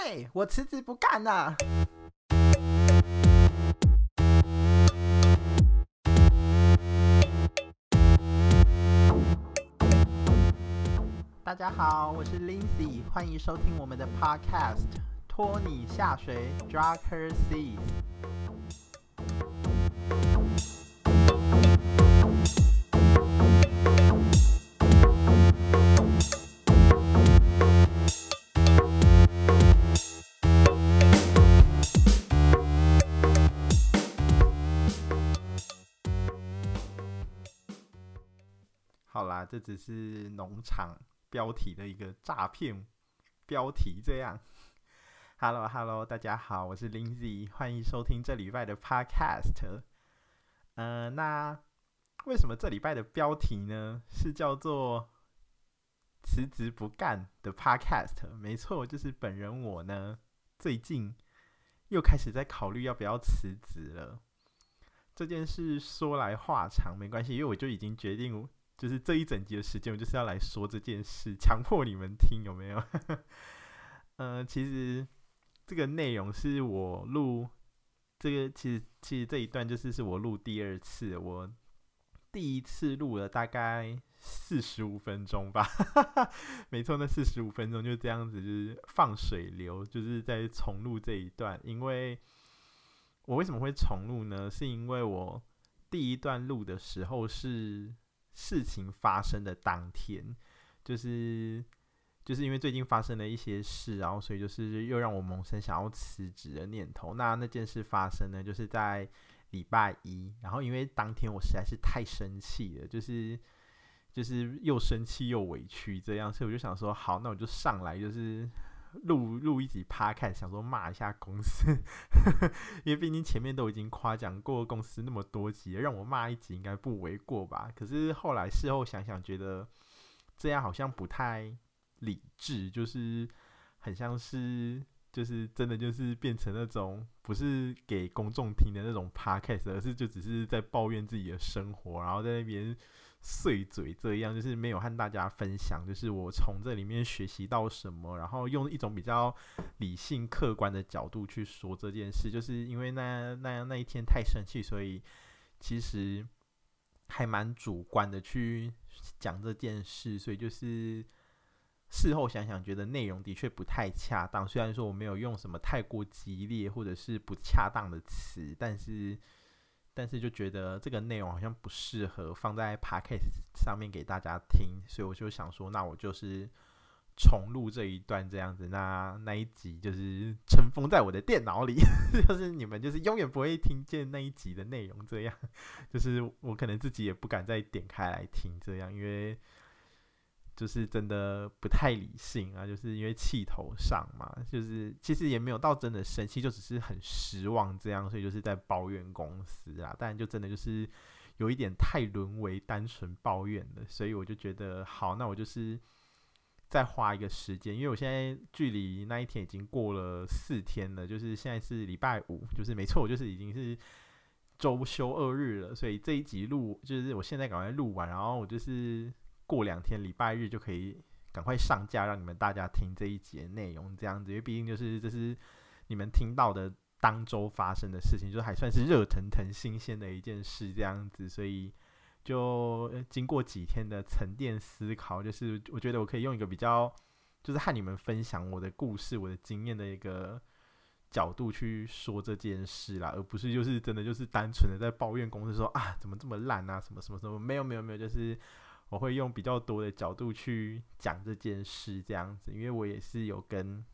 对，我辞职不干了。大家好，我是 Lindsay，欢迎收听我们的 Podcast，拖你下水，Drag Her Seas。这只是农场标题的一个诈骗标题，这样。Hello，Hello，大家好，我是 Lindsay，欢迎收听这礼拜的 Podcast。呃，那为什么这礼拜的标题呢是叫做辞职不干的 Podcast？没错，就是本人我呢，最近又开始在考虑要不要辞职了。这件事说来话长，没关系，因为我就已经决定。就是这一整集的时间，我就是要来说这件事，强迫你们听，有没有？呃，其实这个内容是我录这个，其实其实这一段就是是我录第二次，我第一次录了大概四十五分钟吧，没错，那四十五分钟就这样子，就是放水流，就是在重录这一段。因为我为什么会重录呢？是因为我第一段录的时候是。事情发生的当天，就是就是因为最近发生了一些事，然后所以就是又让我萌生想要辞职的念头。那那件事发生呢，就是在礼拜一，然后因为当天我实在是太生气了，就是就是又生气又委屈这样，所以我就想说，好，那我就上来就是。录录一集 Podcast，想说骂一下公司，因为毕竟前面都已经夸奖过公司那么多集，让我骂一集应该不为过吧？可是后来事后想想，觉得这样好像不太理智，就是很像是就是真的就是变成那种不是给公众听的那种 Podcast，而是就只是在抱怨自己的生活，然后在那边。碎嘴这样，就是没有和大家分享，就是我从这里面学习到什么，然后用一种比较理性、客观的角度去说这件事。就是因为那那那一天太生气，所以其实还蛮主观的去讲这件事，所以就是事后想想，觉得内容的确不太恰当。虽然说我没有用什么太过激烈或者是不恰当的词，但是。但是就觉得这个内容好像不适合放在 Podcast 上面给大家听，所以我就想说，那我就是重录这一段这样子。那那一集就是尘封在我的电脑里，就是你们就是永远不会听见那一集的内容。这样，就是我可能自己也不敢再点开来听这样，因为。就是真的不太理性啊，就是因为气头上嘛，就是其实也没有到真的生气，就只是很失望这样，所以就是在抱怨公司啊，但就真的就是有一点太沦为单纯抱怨了，所以我就觉得好，那我就是再花一个时间，因为我现在距离那一天已经过了四天了，就是现在是礼拜五，就是没错，我就是已经是周休二日了，所以这一集录就是我现在赶快录完，然后我就是。过两天礼拜日就可以赶快上架，让你们大家听这一节内容，这样子，因为毕竟就是这是你们听到的当周发生的事情，就还算是热腾腾、新鲜的一件事，这样子，所以就经过几天的沉淀思考，就是我觉得我可以用一个比较，就是和你们分享我的故事、我的经验的一个角度去说这件事啦，而不是就是真的就是单纯的在抱怨公司说啊怎么这么烂啊，什么什么什么，没有没有没有，就是。我会用比较多的角度去讲这件事，这样子，因为我也是有跟，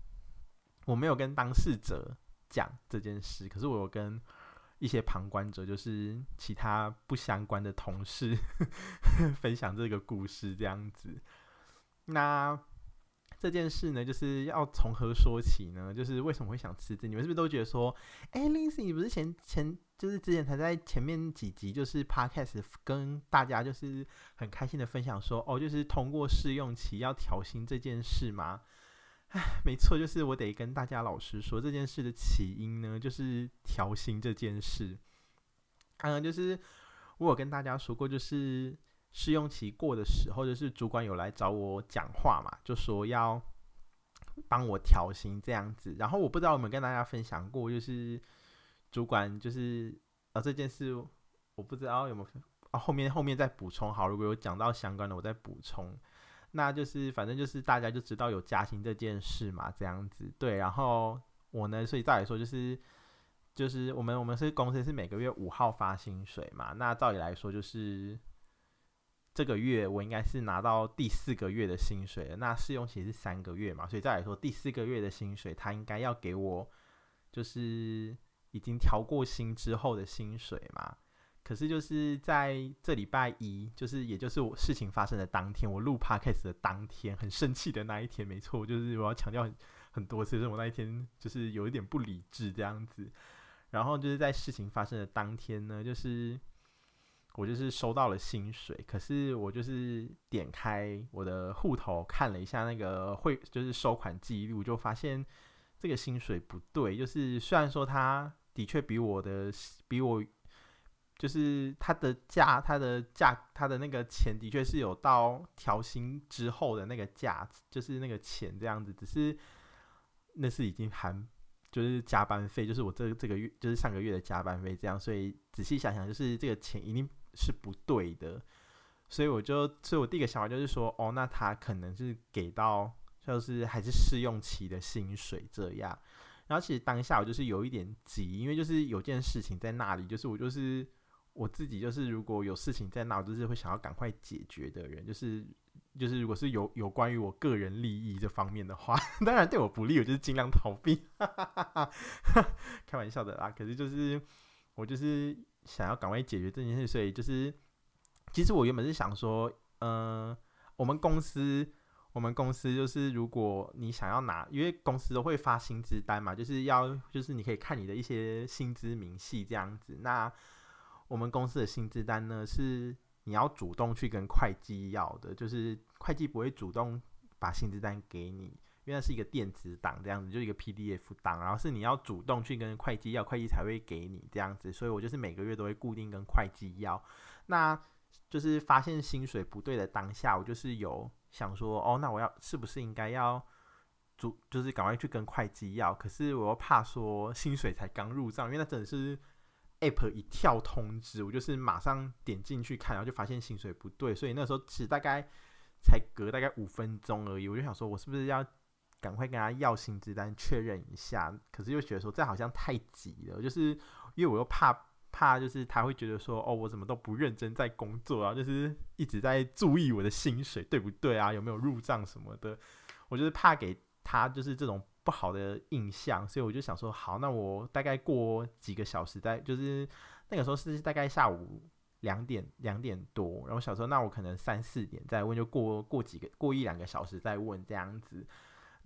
我没有跟当事者讲这件事，可是我有跟一些旁观者，就是其他不相关的同事 分享这个故事，这样子。那这件事呢，就是要从何说起呢？就是为什么会想辞职？你们是不是都觉得说，哎，Lindsay，你不是前前？就是之前才在前面几集，就是 Podcast 跟大家就是很开心的分享说，哦，就是通过试用期要调薪这件事吗？哎，没错，就是我得跟大家老实说，这件事的起因呢，就是调薪这件事。嗯，就是我有跟大家说过，就是试用期过的时候，就是主管有来找我讲话嘛，就说要帮我调薪这样子。然后我不知道有没有跟大家分享过，就是主管就是啊这件事，我不知道有没有啊后面后面再补充好，如果有讲到相关的，我再补充。那就是反正就是大家就知道有加薪这件事嘛，这样子对。然后我呢，所以再来说就是。就是我们我们是公司是每个月五号发薪水嘛，那照理来说就是这个月我应该是拿到第四个月的薪水了，那试用期是三个月嘛，所以再来说第四个月的薪水他应该要给我就是已经调过薪之后的薪水嘛，可是就是在这礼拜一，就是也就是我事情发生的当天，我录 podcast 的当天，很生气的那一天，没错，就是我要强调很多次，是我那一天就是有一点不理智这样子。然后就是在事情发生的当天呢，就是我就是收到了薪水，可是我就是点开我的户头看了一下那个汇，就是收款记录，就发现这个薪水不对。就是虽然说他的确比我的比我，就是他的价，他的价，他的那个钱的确是有到调薪之后的那个价，就是那个钱这样子，只是那是已经含。就是加班费，就是我这这个月，就是上个月的加班费，这样，所以仔细想想，就是这个钱一定是不对的，所以我就，所以我第一个想法就是说，哦，那他可能是给到，就是还是试用期的薪水这样，然后其实当下我就是有一点急，因为就是有件事情在那里，就是我就是我自己就是如果有事情在那，我就是会想要赶快解决的人，就是。就是如果是有有关于我个人利益这方面的话，当然对我不利，我就是尽量逃避，开玩笑的啦。可是就是我就是想要赶快解决这件事，所以就是其实我原本是想说，嗯、呃，我们公司我们公司就是如果你想要拿，因为公司都会发薪资单嘛，就是要就是你可以看你的一些薪资明细这样子。那我们公司的薪资单呢是。你要主动去跟会计要的，就是会计不会主动把薪资单给你，因为那是一个电子档这样子，就一个 PDF 档，然后是你要主动去跟会计要，会计才会给你这样子。所以我就是每个月都会固定跟会计要。那就是发现薪水不对的当下，我就是有想说，哦，那我要是不是应该要主，就是赶快去跟会计要？可是我又怕说薪水才刚入账，因为那真的是。App 一跳通知，我就是马上点进去看，然后就发现薪水不对，所以那时候其实大概才隔大概五分钟而已，我就想说，我是不是要赶快跟他要薪资单确认一下？可是又觉得说这好像太急了，就是因为我又怕怕，就是他会觉得说，哦，我怎么都不认真在工作啊，就是一直在注意我的薪水对不对啊，有没有入账什么的，我就是怕给他就是这种。不好的印象，所以我就想说，好，那我大概过几个小时再，就是那个时候是大概下午两点两点多，然后想说，那我可能三四点再问，就过过几个过一两个小时再问这样子。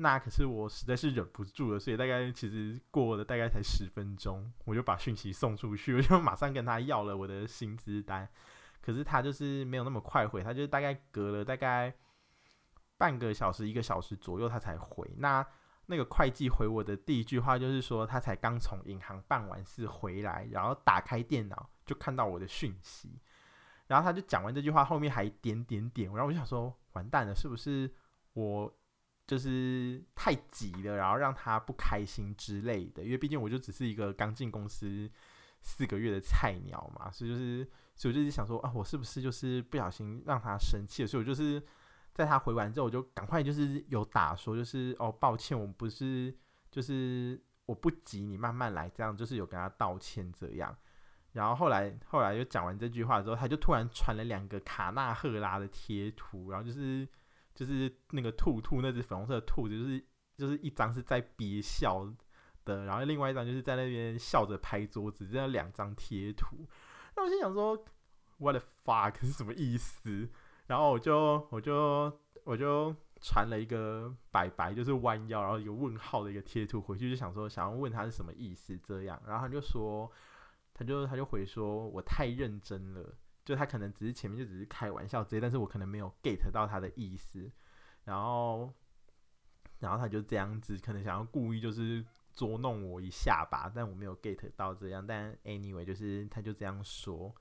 那可是我实在是忍不住了，所以大概其实过了大概才十分钟，我就把讯息送出去，我就马上跟他要了我的薪资单。可是他就是没有那么快回，他就大概隔了大概半个小时一个小时左右他才回。那那个会计回我的第一句话就是说，他才刚从银行办完事回来，然后打开电脑就看到我的讯息，然后他就讲完这句话，后面还点点点，然后我就想说，完蛋了，是不是我就是太急了，然后让他不开心之类的？因为毕竟我就只是一个刚进公司四个月的菜鸟嘛，所以就是，所以我就是想说啊，我是不是就是不小心让他生气了？所以我就是。在他回完之后，我就赶快就是有打说，就是哦，抱歉，我不是，就是我不急，你慢慢来，这样就是有跟他道歉这样。然后后来后来又讲完这句话之后，他就突然传了两个卡纳赫拉的贴图，然后就是就是那个兔兔那只粉红色的兔子，就是就是一张是在憋笑的，然后另外一张就是在那边笑着拍桌子，这样两张贴图。那我就想说，what the fuck 是什么意思？然后我就我就我就传了一个白白，就是弯腰，然后一个问号的一个贴图回去，就想说想要问他是什么意思这样。然后他就说，他就他就回说我太认真了，就他可能只是前面就只是开玩笑之类，但是我可能没有 get 到他的意思。然后然后他就这样子，可能想要故意就是捉弄我一下吧，但我没有 get 到这样。但 anyway 就是他就这样说，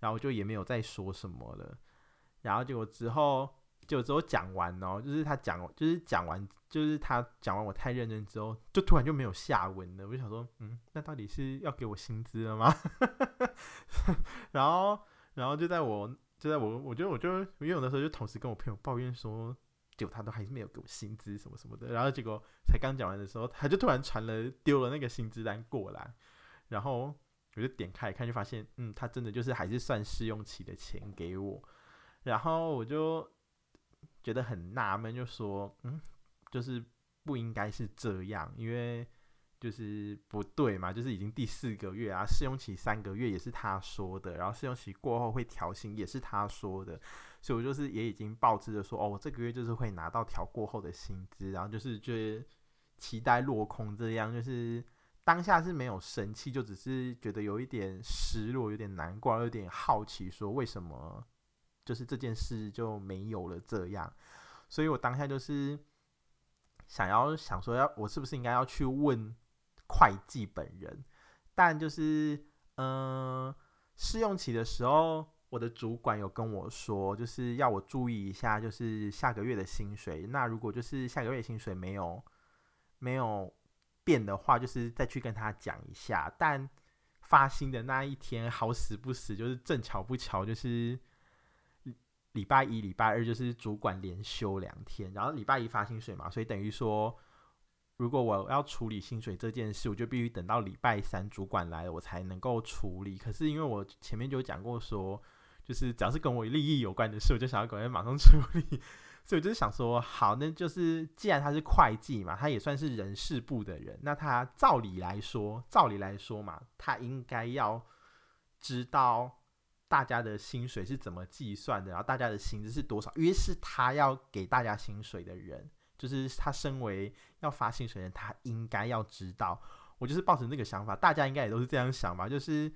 然后就也没有再说什么了。然后结果之后，就之后讲完哦，就是他讲，就是讲完，就是他讲完我太认真之后，就突然就没有下文了。我就想说，嗯，那到底是要给我薪资了吗？然后，然后就在我就在我，我觉得我就因为有的时候就同时跟我朋友抱怨说，就他都还是没有给我薪资什么什么的。然后结果才刚讲完的时候，他就突然传了丢了那个薪资单过来，然后我就点开一看，就发现，嗯，他真的就是还是算试用期的钱给我。然后我就。觉得很纳闷，就说，嗯，就是不应该是这样，因为就是不对嘛，就是已经第四个月啊，试用期三个月也是他说的，然后试用期过后会调薪也是他说的，所以我就是也已经报知了说，哦，我这个月就是会拿到调过后的薪资，然后就是觉得期待落空这样，就是当下是没有生气，就只是觉得有一点失落，有点难过，有点好奇，说为什么？就是这件事就没有了，这样，所以我当下就是想要想说，要我是不是应该要去问会计本人？但就是，嗯、试用期的时候，我的主管有跟我说，就是要我注意一下，就是下个月的薪水。那如果就是下个月薪水没有没有变的话，就是再去跟他讲一下。但发薪的那一天，好死不死，就是正巧不巧，就是。礼拜一、礼拜二就是主管连休两天，然后礼拜一发薪水嘛，所以等于说，如果我要处理薪水这件事，我就必须等到礼拜三主管来了，我才能够处理。可是因为我前面就讲过说，就是只要是跟我利益有关的事，我就想要赶快马上处理，所以我就想说，好，那就是既然他是会计嘛，他也算是人事部的人，那他照理来说，照理来说嘛，他应该要知道。大家的薪水是怎么计算的？然后大家的薪资是多少？因为是他要给大家薪水的人，就是他身为要发薪水的人，他应该要知道。我就是抱着那个想法，大家应该也都是这样想吧？就是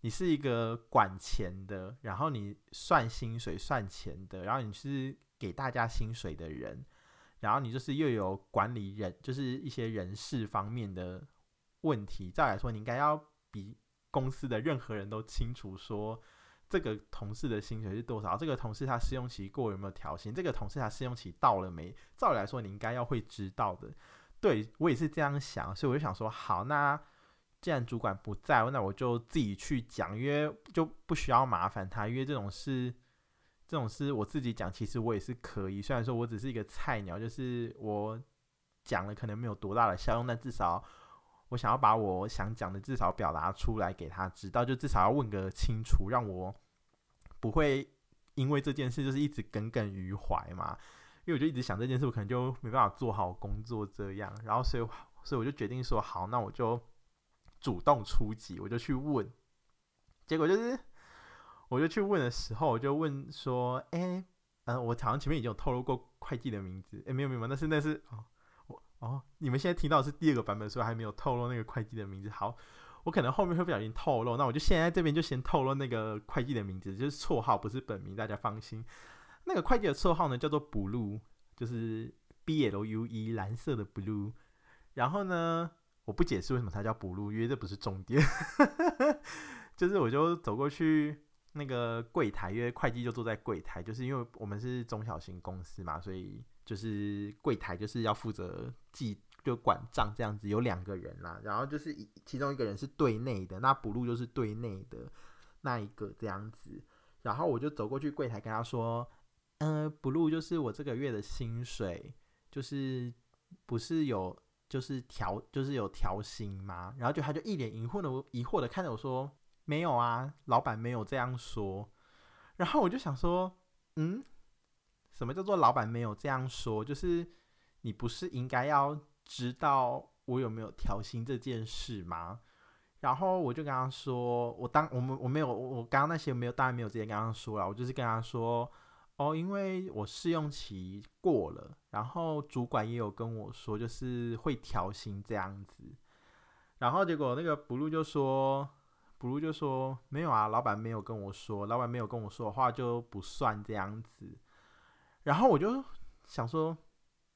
你是一个管钱的，然后你算薪水、算钱的，然后你是给大家薪水的人，然后你就是又有管理人，就是一些人事方面的问题。再来说，你应该要比公司的任何人都清楚说。这个同事的薪水是多少？这个同事他试用期过有没有调薪？这个同事他试用期到了没？照理来说，你应该要会知道的。对，我也是这样想，所以我就想说，好，那既然主管不在，那我就自己去讲，因为就不需要麻烦他，因为这种事，这种事我自己讲，其实我也是可以。虽然说我只是一个菜鸟，就是我讲了可能没有多大的效用，但至少。我想要把我想讲的至少表达出来给他知道，就至少要问个清楚，让我不会因为这件事就是一直耿耿于怀嘛。因为我就一直想这件事，我可能就没办法做好工作这样。然后所以所以我就决定说好，那我就主动出击，我就去问。结果就是我就去问的时候，我就问说：“哎、嗯、我好像前面已经有透露过会计的名字，哎、没有没有，那是那是哦。”哦，你们现在听到的是第二个版本，所以还没有透露那个会计的名字。好，我可能后面会不小心透露，那我就现在这边就先透露那个会计的名字，就是绰号，不是本名，大家放心。那个会计的绰号呢，叫做 Blue，就是 B L U E 蓝色的 Blue。然后呢，我不解释为什么它叫 Blue，因为这不是重点。就是我就走过去那个柜台，因为会计就坐在柜台，就是因为我们是中小型公司嘛，所以。就是柜台就是要负责记就管账这样子，有两个人啦，然后就是其中一个人是对内的，那 Blue 就是对内的那一个这样子，然后我就走过去柜台跟他说，嗯、呃，Blue 就是我这个月的薪水，就是不是有就是调就是有调薪吗？然后就他就一脸疑惑的疑惑的看着我说，没有啊，老板没有这样说，然后我就想说，嗯。什么叫做老板没有这样说？就是你不是应该要知道我有没有调薪这件事吗？然后我就跟他说，我当我们我没有我刚刚那些没有当然没有直接跟他说了，我就是跟他说，哦，因为我试用期过了，然后主管也有跟我说，就是会调薪这样子。然后结果那个 Blue 就说，Blue 就说没有啊，老板没有跟我说，老板没有跟我说的话就不算这样子。然后我就想说，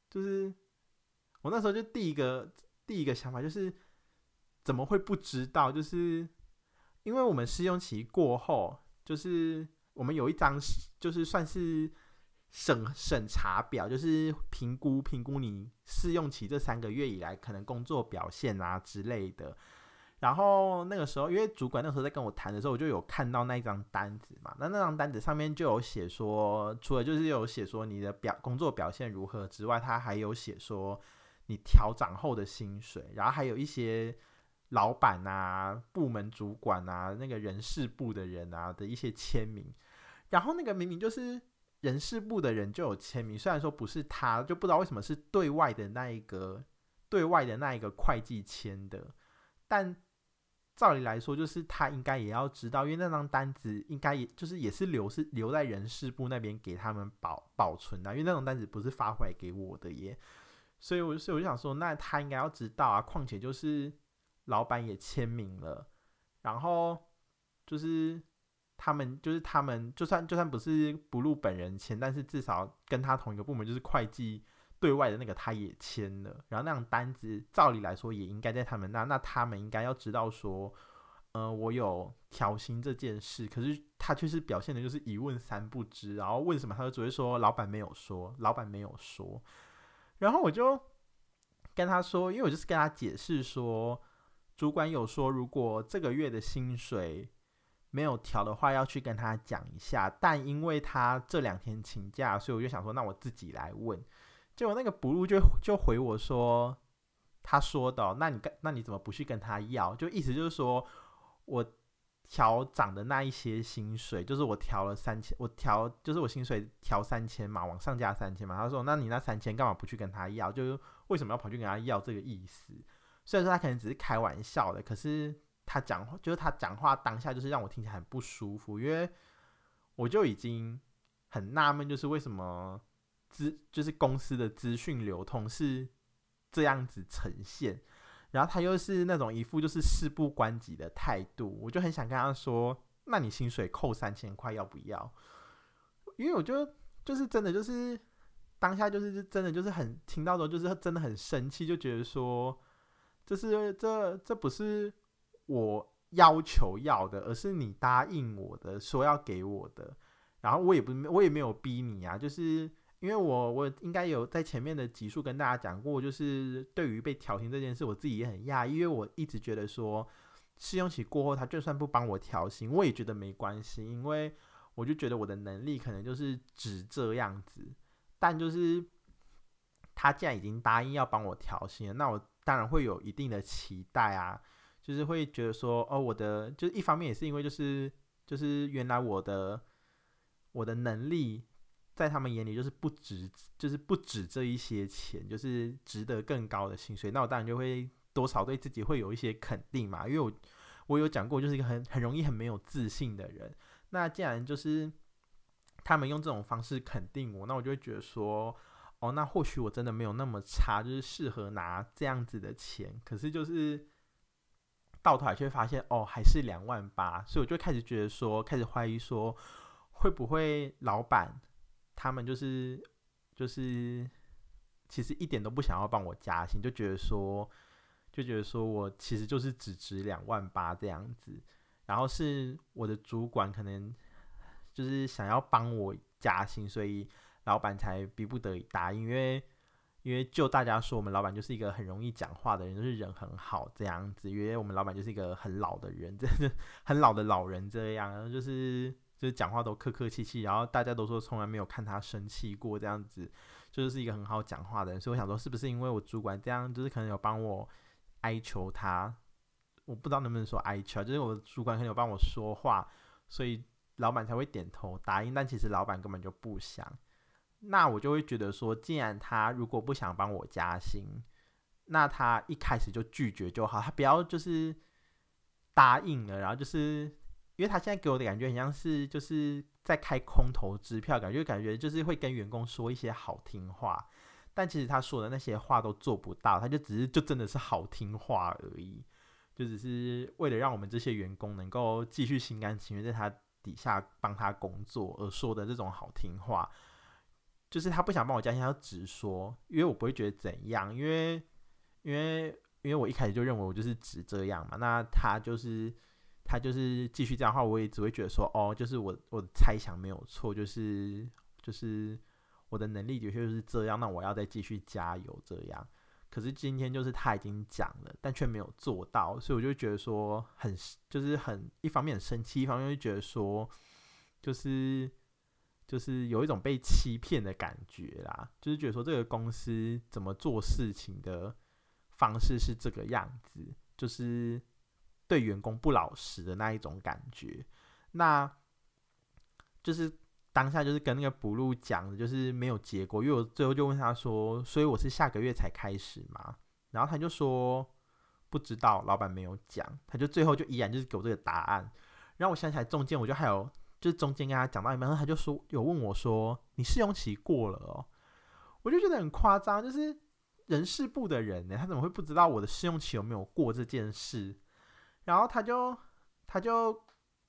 就是我那时候就第一个第一个想法就是，怎么会不知道？就是因为我们试用期过后，就是我们有一张就是算是审审查表，就是评估评估你试用期这三个月以来可能工作表现啊之类的。然后那个时候，因为主管那时候在跟我谈的时候，我就有看到那一张单子嘛。那那张单子上面就有写说，除了就是有写说你的表工作表现如何之外，他还有写说你调涨后的薪水，然后还有一些老板啊、部门主管啊、那个人事部的人啊的一些签名。然后那个明明就是人事部的人就有签名，虽然说不是他，就不知道为什么是对外的那一个对外的那一个会计签的，但。照理来说，就是他应该也要知道，因为那张单子应该也就是也是留是留在人事部那边给他们保保存的，因为那种单子不是发回来给我的耶，所以我就所以我就想说，那他应该要知道啊。况且就是老板也签名了，然后就是他们就是他们就算就算不是不录本人签，但是至少跟他同一个部门，就是会计。对外的那个他也签了，然后那张单子照理来说也应该在他们那，那他们应该要知道说，呃，我有调薪这件事，可是他却是表现的就是一问三不知，然后问什么他就只会说老板没有说，老板没有说，然后我就跟他说，因为我就是跟他解释说，主管有说如果这个月的薪水没有调的话，要去跟他讲一下，但因为他这两天请假，所以我就想说，那我自己来问。结果那个补录就就回我说，他说的，那你干那你怎么不去跟他要？就意思就是说我调涨的那一些薪水，就是我调了三千，我调就是我薪水调三千嘛，往上加三千嘛。他说，那你那三千干嘛不去跟他要？就是为什么要跑去跟他要这个意思？虽然说他可能只是开玩笑的，可是他讲话就是他讲话当下就是让我听起来很不舒服，因为我就已经很纳闷，就是为什么。资就是公司的资讯流通是这样子呈现，然后他又是那种一副就是事不关己的态度，我就很想跟他说：“那你薪水扣三千块要不要？”因为我就就是真的就是当下就是真的就是很听到的就是真的很生气，就觉得说这是这这不是我要求要的，而是你答应我的说要给我的，然后我也不我也没有逼你啊，就是。因为我我应该有在前面的集数跟大家讲过，就是对于被调薪这件事，我自己也很讶异，因为我一直觉得说试用期过后，他就算不帮我调薪，我也觉得没关系，因为我就觉得我的能力可能就是只这样子。但就是他既然已经答应要帮我调薪了，那我当然会有一定的期待啊，就是会觉得说，哦，我的就是一方面也是因为就是就是原来我的我的能力。在他们眼里，就是不值，就是不止这一些钱，就是值得更高的薪水。那我当然就会多少对自己会有一些肯定嘛，因为我我有讲过，就是一个很很容易很没有自信的人。那既然就是他们用这种方式肯定我，那我就会觉得说，哦，那或许我真的没有那么差，就是适合拿这样子的钱。可是就是到头来却发现，哦，还是两万八，所以我就开始觉得说，开始怀疑说，会不会老板。他们就是就是，其实一点都不想要帮我加薪，就觉得说，就觉得说我其实就是只值两万八这样子，然后是我的主管可能就是想要帮我加薪，所以老板才逼不得已答应。因为因为就大家说，我们老板就是一个很容易讲话的人，就是人很好这样子。因为我们老板就是一个很老的人，真的很老的老人这样，然后就是。就是讲话都客客气气，然后大家都说从来没有看他生气过这样子，就是一个很好讲话的人。所以我想说，是不是因为我主管这样，就是可能有帮我哀求他，我不知道能不能说哀求，就是我的主管可能有帮我说话，所以老板才会点头答应。但其实老板根本就不想，那我就会觉得说，既然他如果不想帮我加薪，那他一开始就拒绝就好，他不要就是答应了，然后就是。因为他现在给我的感觉很像是就是在开空头支票，感觉感觉就是会跟员工说一些好听话，但其实他说的那些话都做不到，他就只是就真的是好听话而已，就只是为了让我们这些员工能够继续心甘情愿在他底下帮他工作而说的这种好听话，就是他不想帮我加薪，他直说，因为我不会觉得怎样，因为因为因为我一开始就认为我就是只这样嘛，那他就是。他就是继续这样的话，我也只会觉得说，哦，就是我我的猜想没有错，就是就是我的能力的确就是这样，那我要再继续加油这样。可是今天就是他已经讲了，但却没有做到，所以我就觉得说很就是很一方面很生气，一方面就觉得说就是就是有一种被欺骗的感觉啦，就是觉得说这个公司怎么做事情的方式是这个样子，就是对员工不老实的那一种感觉，那就是。当下就是跟那个 Blue 讲的，就是没有结果，因为我最后就问他说：“所以我是下个月才开始吗？”然后他就说：“不知道，老板没有讲。”他就最后就依然就是给我这个答案。然后我想起来中间我就还有就是中间跟他讲到一半，然后他就说有问我说：“你试用期过了哦？”我就觉得很夸张，就是人事部的人呢，他怎么会不知道我的试用期有没有过这件事？然后他就他就。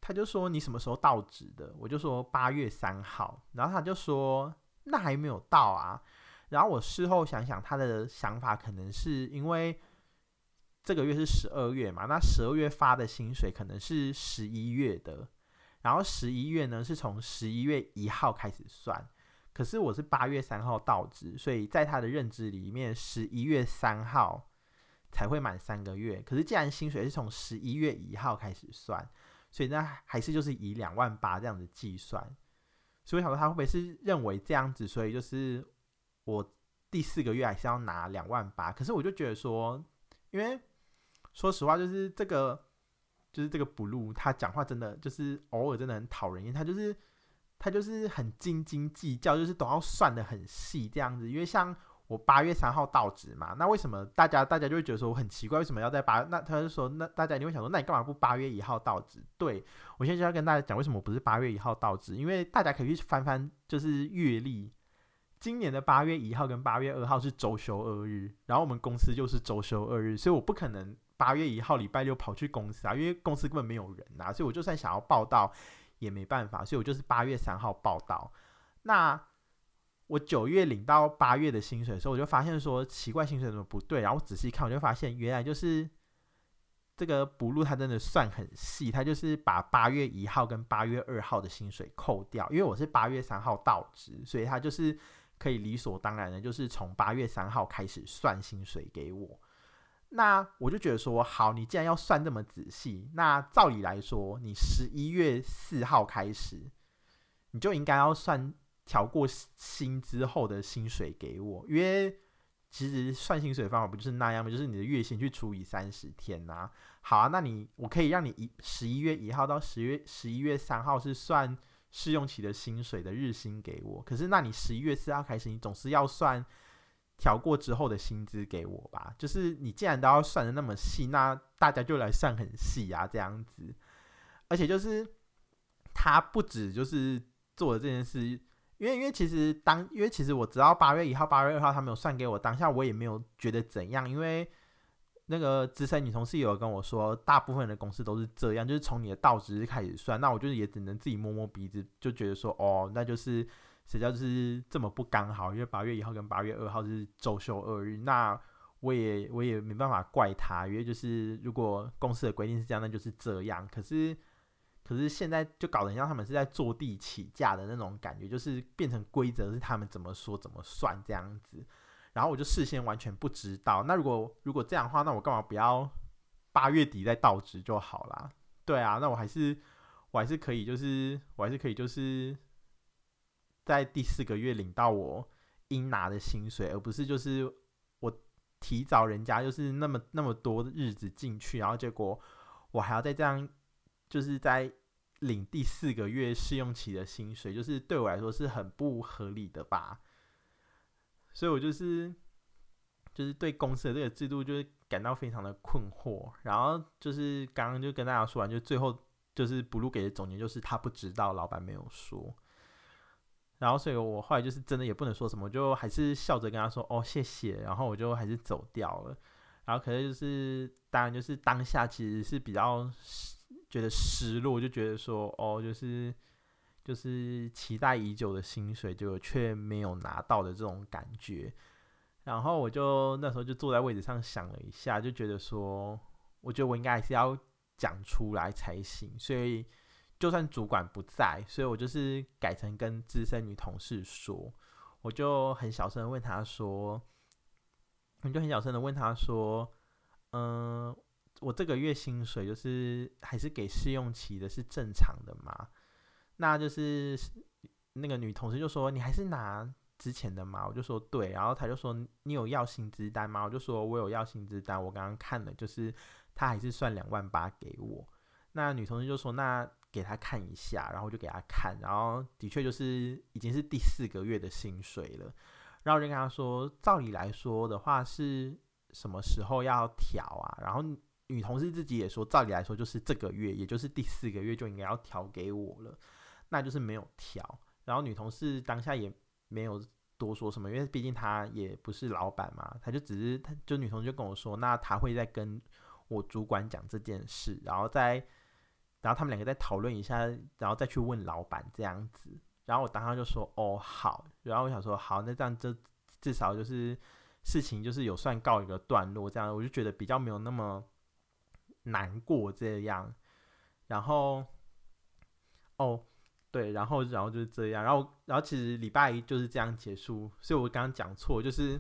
他就说，你什么时候到职的？我就说八月三号，然后他就说那还没有到啊。然后我事后想想，他的想法可能是因为这个月是十二月嘛，那十二月发的薪水可能是十一月的，然后十一月呢是从十一月一号开始算，可是我是八月三号到职，所以在他的认知里面，十一月三号才会满三个月。可是既然薪水是从十一月一号开始算。所以那还是就是以两万八这样子计算，所以我想说他会不会是认为这样子，所以就是我第四个月还是要拿两万八？可是我就觉得说，因为说实话，就是这个就是这个 Blue 他讲话真的就是偶尔真的很讨人厌，他就是他就是很斤斤计较，就是都要算得很细这样子，因为像。我八月三号到职嘛，那为什么大家大家就会觉得说我很奇怪，为什么要在八？那他就说，那大家你会想说，那你干嘛不八月一号到职？对，我现在就要跟大家讲，为什么不是八月一号到职？因为大家可以去翻翻，就是月历，今年的八月一号跟八月二号是周休二日，然后我们公司就是周休二日，所以我不可能八月一号礼拜六跑去公司啊，因为公司根本没有人啊，所以我就算想要报道也没办法，所以我就是八月三号报道。那我九月领到八月的薪水的时候，我就发现说奇怪，薪水怎么不对？然后我仔细看，我就发现原来就是这个 Blue 它真的算很细，它就是把八月一号跟八月二号的薪水扣掉。因为我是八月三号到职，所以它就是可以理所当然的，就是从八月三号开始算薪水给我。那我就觉得说，好，你既然要算这么仔细，那照理来说，你十一月四号开始，你就应该要算。调过薪之后的薪水给我，因为其实算薪水的方法不就是那样吗？就是你的月薪去除以三十天呐、好啊，那你我可以让你一十一月一号到十月十一月三号是算试用期的薪水的日薪给我。可是那你十一月四号开始，你总是要算调过之后的薪资给我吧？就是你既然都要算得那么细，那大家就来算很细啊，这样子。而且就是他不止就是做了这件事。因为因为其实当因为其实我知道八月一号、八月二号他没有算给我，当下我也没有觉得怎样，因为那个资深女同事有跟我说，大部分的公司都是这样，就是从你的到职日开始算。那我就是也只能自己摸摸鼻子，就觉得说哦，那就是谁叫就是这么不刚好，因为八月一号跟八月二号是周休二日，那我也我也没办法怪他，因为就是如果公司的规定是这样，那就是这样。可是。可是现在就搞得像他们是在坐地起价的那种感觉，就是变成规则是他们怎么说怎么算这样子，然后我就事先完全不知道。那如果如果这样的话，那我干嘛不要八月底再到职就好啦？对啊，那我还是我还是可以，就是我还是可以，就是在第四个月领到我应拿的薪水，而不是就是我提早人家就是那么那么多日子进去，然后结果我还要再这样。就是在领第四个月试用期的薪水，就是对我来说是很不合理的吧，所以我就是就是对公司的这个制度就是感到非常的困惑。然后就是刚刚就跟大家说完，就最后就是 Blue 给的总结就是他不知道，老板没有说。然后所以我后来就是真的也不能说什么，就还是笑着跟他说哦谢谢，然后我就还是走掉了。然后可能就是当然就是当下其实是比较。觉得失落，就觉得说，哦，就是就是期待已久的薪水，就却没有拿到的这种感觉。然后我就那时候就坐在位置上想了一下，就觉得说，我觉得我应该还是要讲出来才行。所以就算主管不在，所以我就是改成跟资深女同事说，我就很小声的问他说，我就很小声的问他说，嗯、我这个月薪水就是还是给试用期的，是正常的吗？那就是那个女同事就说，你还是拿之前的吗？我就说对，然后她就说，你有要薪资单吗？我就说我有要薪资单，我刚刚看了，就是她还是算两万八给我。那女同事就说，那给她看一下，然后我就给她看，然后的确就是已经是第四个月的薪水了。然后我就跟她说，照理来说的话是什么时候要调啊？然后女同事自己也说，照理来说就是这个月，也就是第四个月就应该要调给我了，那就是没有调。然后女同事当下也没有多说什么，因为毕竟她也不是老板嘛，她就只是，她就女同事就跟我说，那她会再跟我主管讲这件事，然后再。然后他们两个再讨论一下，然后再去问老板这样子。然后我当下就说：“哦，好。”然后我想说：“好，那这样就至少就是事情就是有算告一个段落，这样我就觉得比较没有那么难过这样。”然后，哦，对，然后然后就是这样。然后然后其实礼拜一就是这样结束，所以我刚刚讲错，就是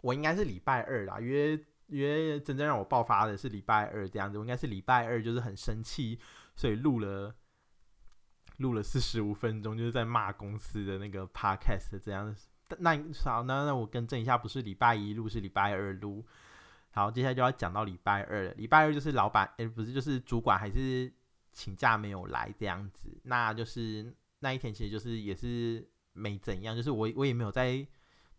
我应该是礼拜二啦，因为。因为真正让我爆发的是礼拜二这样子，我应该是礼拜二就是很生气，所以录了录了四十五分钟，就是在骂公司的那个 podcast 这样子。那好，那那我更正一下，不是礼拜一录，是礼拜二录。好，接下来就要讲到礼拜二了。礼拜二就是老板，哎，不是，就是主管还是请假没有来这样子。那就是那一天，其实就是也是没怎样，就是我我也没有再。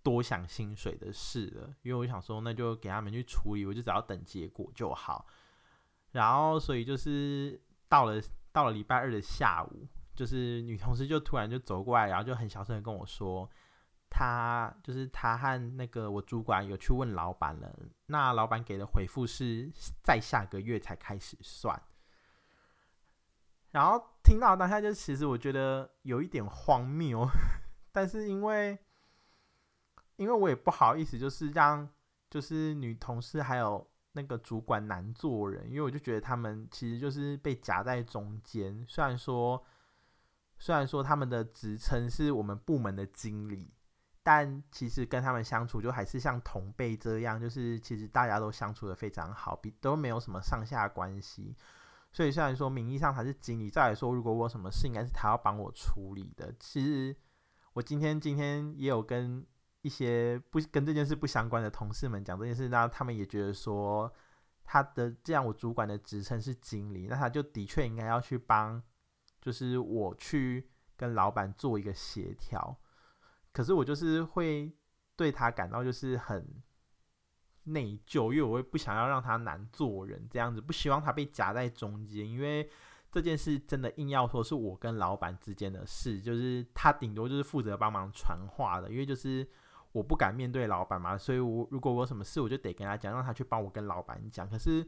多想薪水的事了，因为我想说，那就给他们去处理，我就只要等结果就好。然后，所以就是到了到了礼拜二的下午，就是女同事就突然就走过来，然后就很小声的跟我说，他就是他和那个我主管有去问老板了，那老板给的回复是在下个月才开始算。然后听到当下就其实我觉得有一点荒谬，但是因为。因为我也不好意思，就是让就是女同事还有那个主管难做人，因为我就觉得他们其实就是被夹在中间。虽然说，虽然说他们的职称是我们部门的经理，但其实跟他们相处就还是像同辈这样，就是其实大家都相处得非常好，比都没有什么上下关系。所以虽然说名义上他是经理，再来说如果我有什么事，应该是他要帮我处理的。其实我今天今天也有跟。一些不跟这件事不相关的同事们讲这件事，那他们也觉得说，他的这样我主管的职称是经理，那他就的确应该要去帮，就是我去跟老板做一个协调。可是我就是会对他感到就是很内疚，因为我会不想要让他难做人这样子，不希望他被夹在中间，因为这件事真的硬要说是我跟老板之间的事，就是他顶多就是负责帮忙传话的，因为就是。我不敢面对老板嘛，所以我如果我有什么事，我就得跟他讲，让他去帮我跟老板讲。可是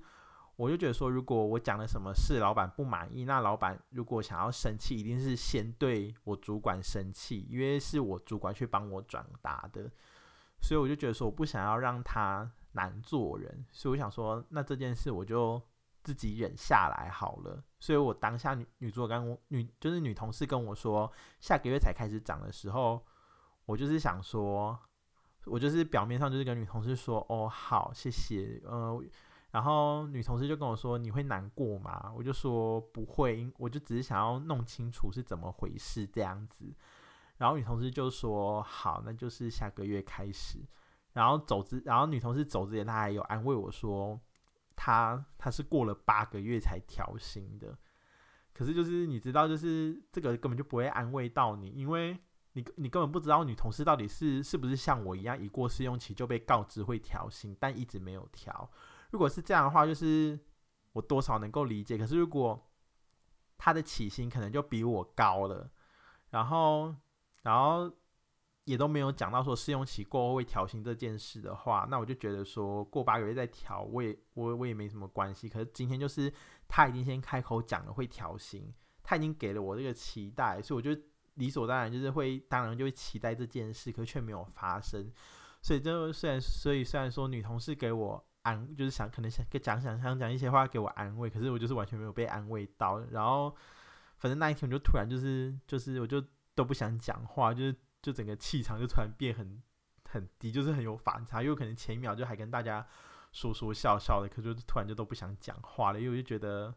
我就觉得说，如果我讲了什么事，老板不满意，那老板如果想要生气，一定是先对我主管生气，因为是我主管去帮我转达的。所以我就觉得说，我不想要让他难做人，所以我想说，那这件事我就自己忍下来好了。所以我当下女女主管，女就是女同事跟我说，下个月才开始涨的时候，我就是想说。我就是表面上就是跟女同事说哦，好，谢谢，呃，然后女同事就跟我说，你会难过吗？我就说不会，我就只是想要弄清楚是怎么回事这样子。然后女同事就说好，那就是下个月开始。然后走之，然后女同事走之前，她还有安慰我说，她她是过了八个月才调薪的。可是就是你知道，就是这个根本就不会安慰到你，因为。你你根本不知道女同事到底是是不是像我一样，一过试用期就被告知会调薪，但一直没有调。如果是这样的话，就是我多少能够理解。可是如果他的起薪可能就比我高了，然后然后也都没有讲到说试用期过后会调薪这件事的话，那我就觉得说过八个月再调，我也我我也没什么关系。可是今天就是他已经先开口讲了会调薪，他已经给了我这个期待，所以我就。理所当然就是会，当然就会期待这件事，可却没有发生。所以就虽然，所以虽然说女同事给我安，就是想可能想给讲想想讲一些话给我安慰，可是我就是完全没有被安慰到。然后反正那一天我就突然就是就是我就都不想讲话，就是就整个气场就突然变很很低，就是很有反差。因为可能前一秒就还跟大家说说笑笑的，可是就突然就都不想讲话了，因为我就觉得，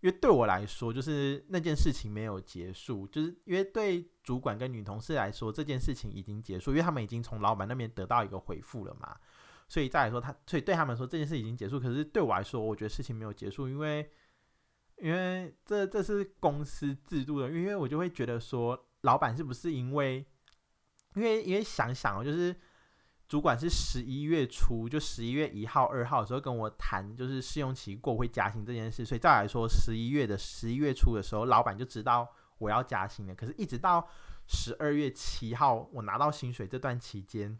因为对我来说，就是那件事情没有结束，就是因为对主管跟女同事来说，这件事情已经结束，因为他们已经从老板那边得到一个回复了嘛。所以再来说，他所以对他们说这件事已经结束，可是对我来说，我觉得事情没有结束，因为因为这这是公司制度的，因为我就会觉得说，老板是不是因为因为因为想想哦，就是主管是十一月初，就十一月一号、二号的时候跟我谈，就是试用期过会加薪这件事，所以再来说十一月的十一月初的时候，老板就知道我要加薪了。可是，一直到十二月七号我拿到薪水这段期间。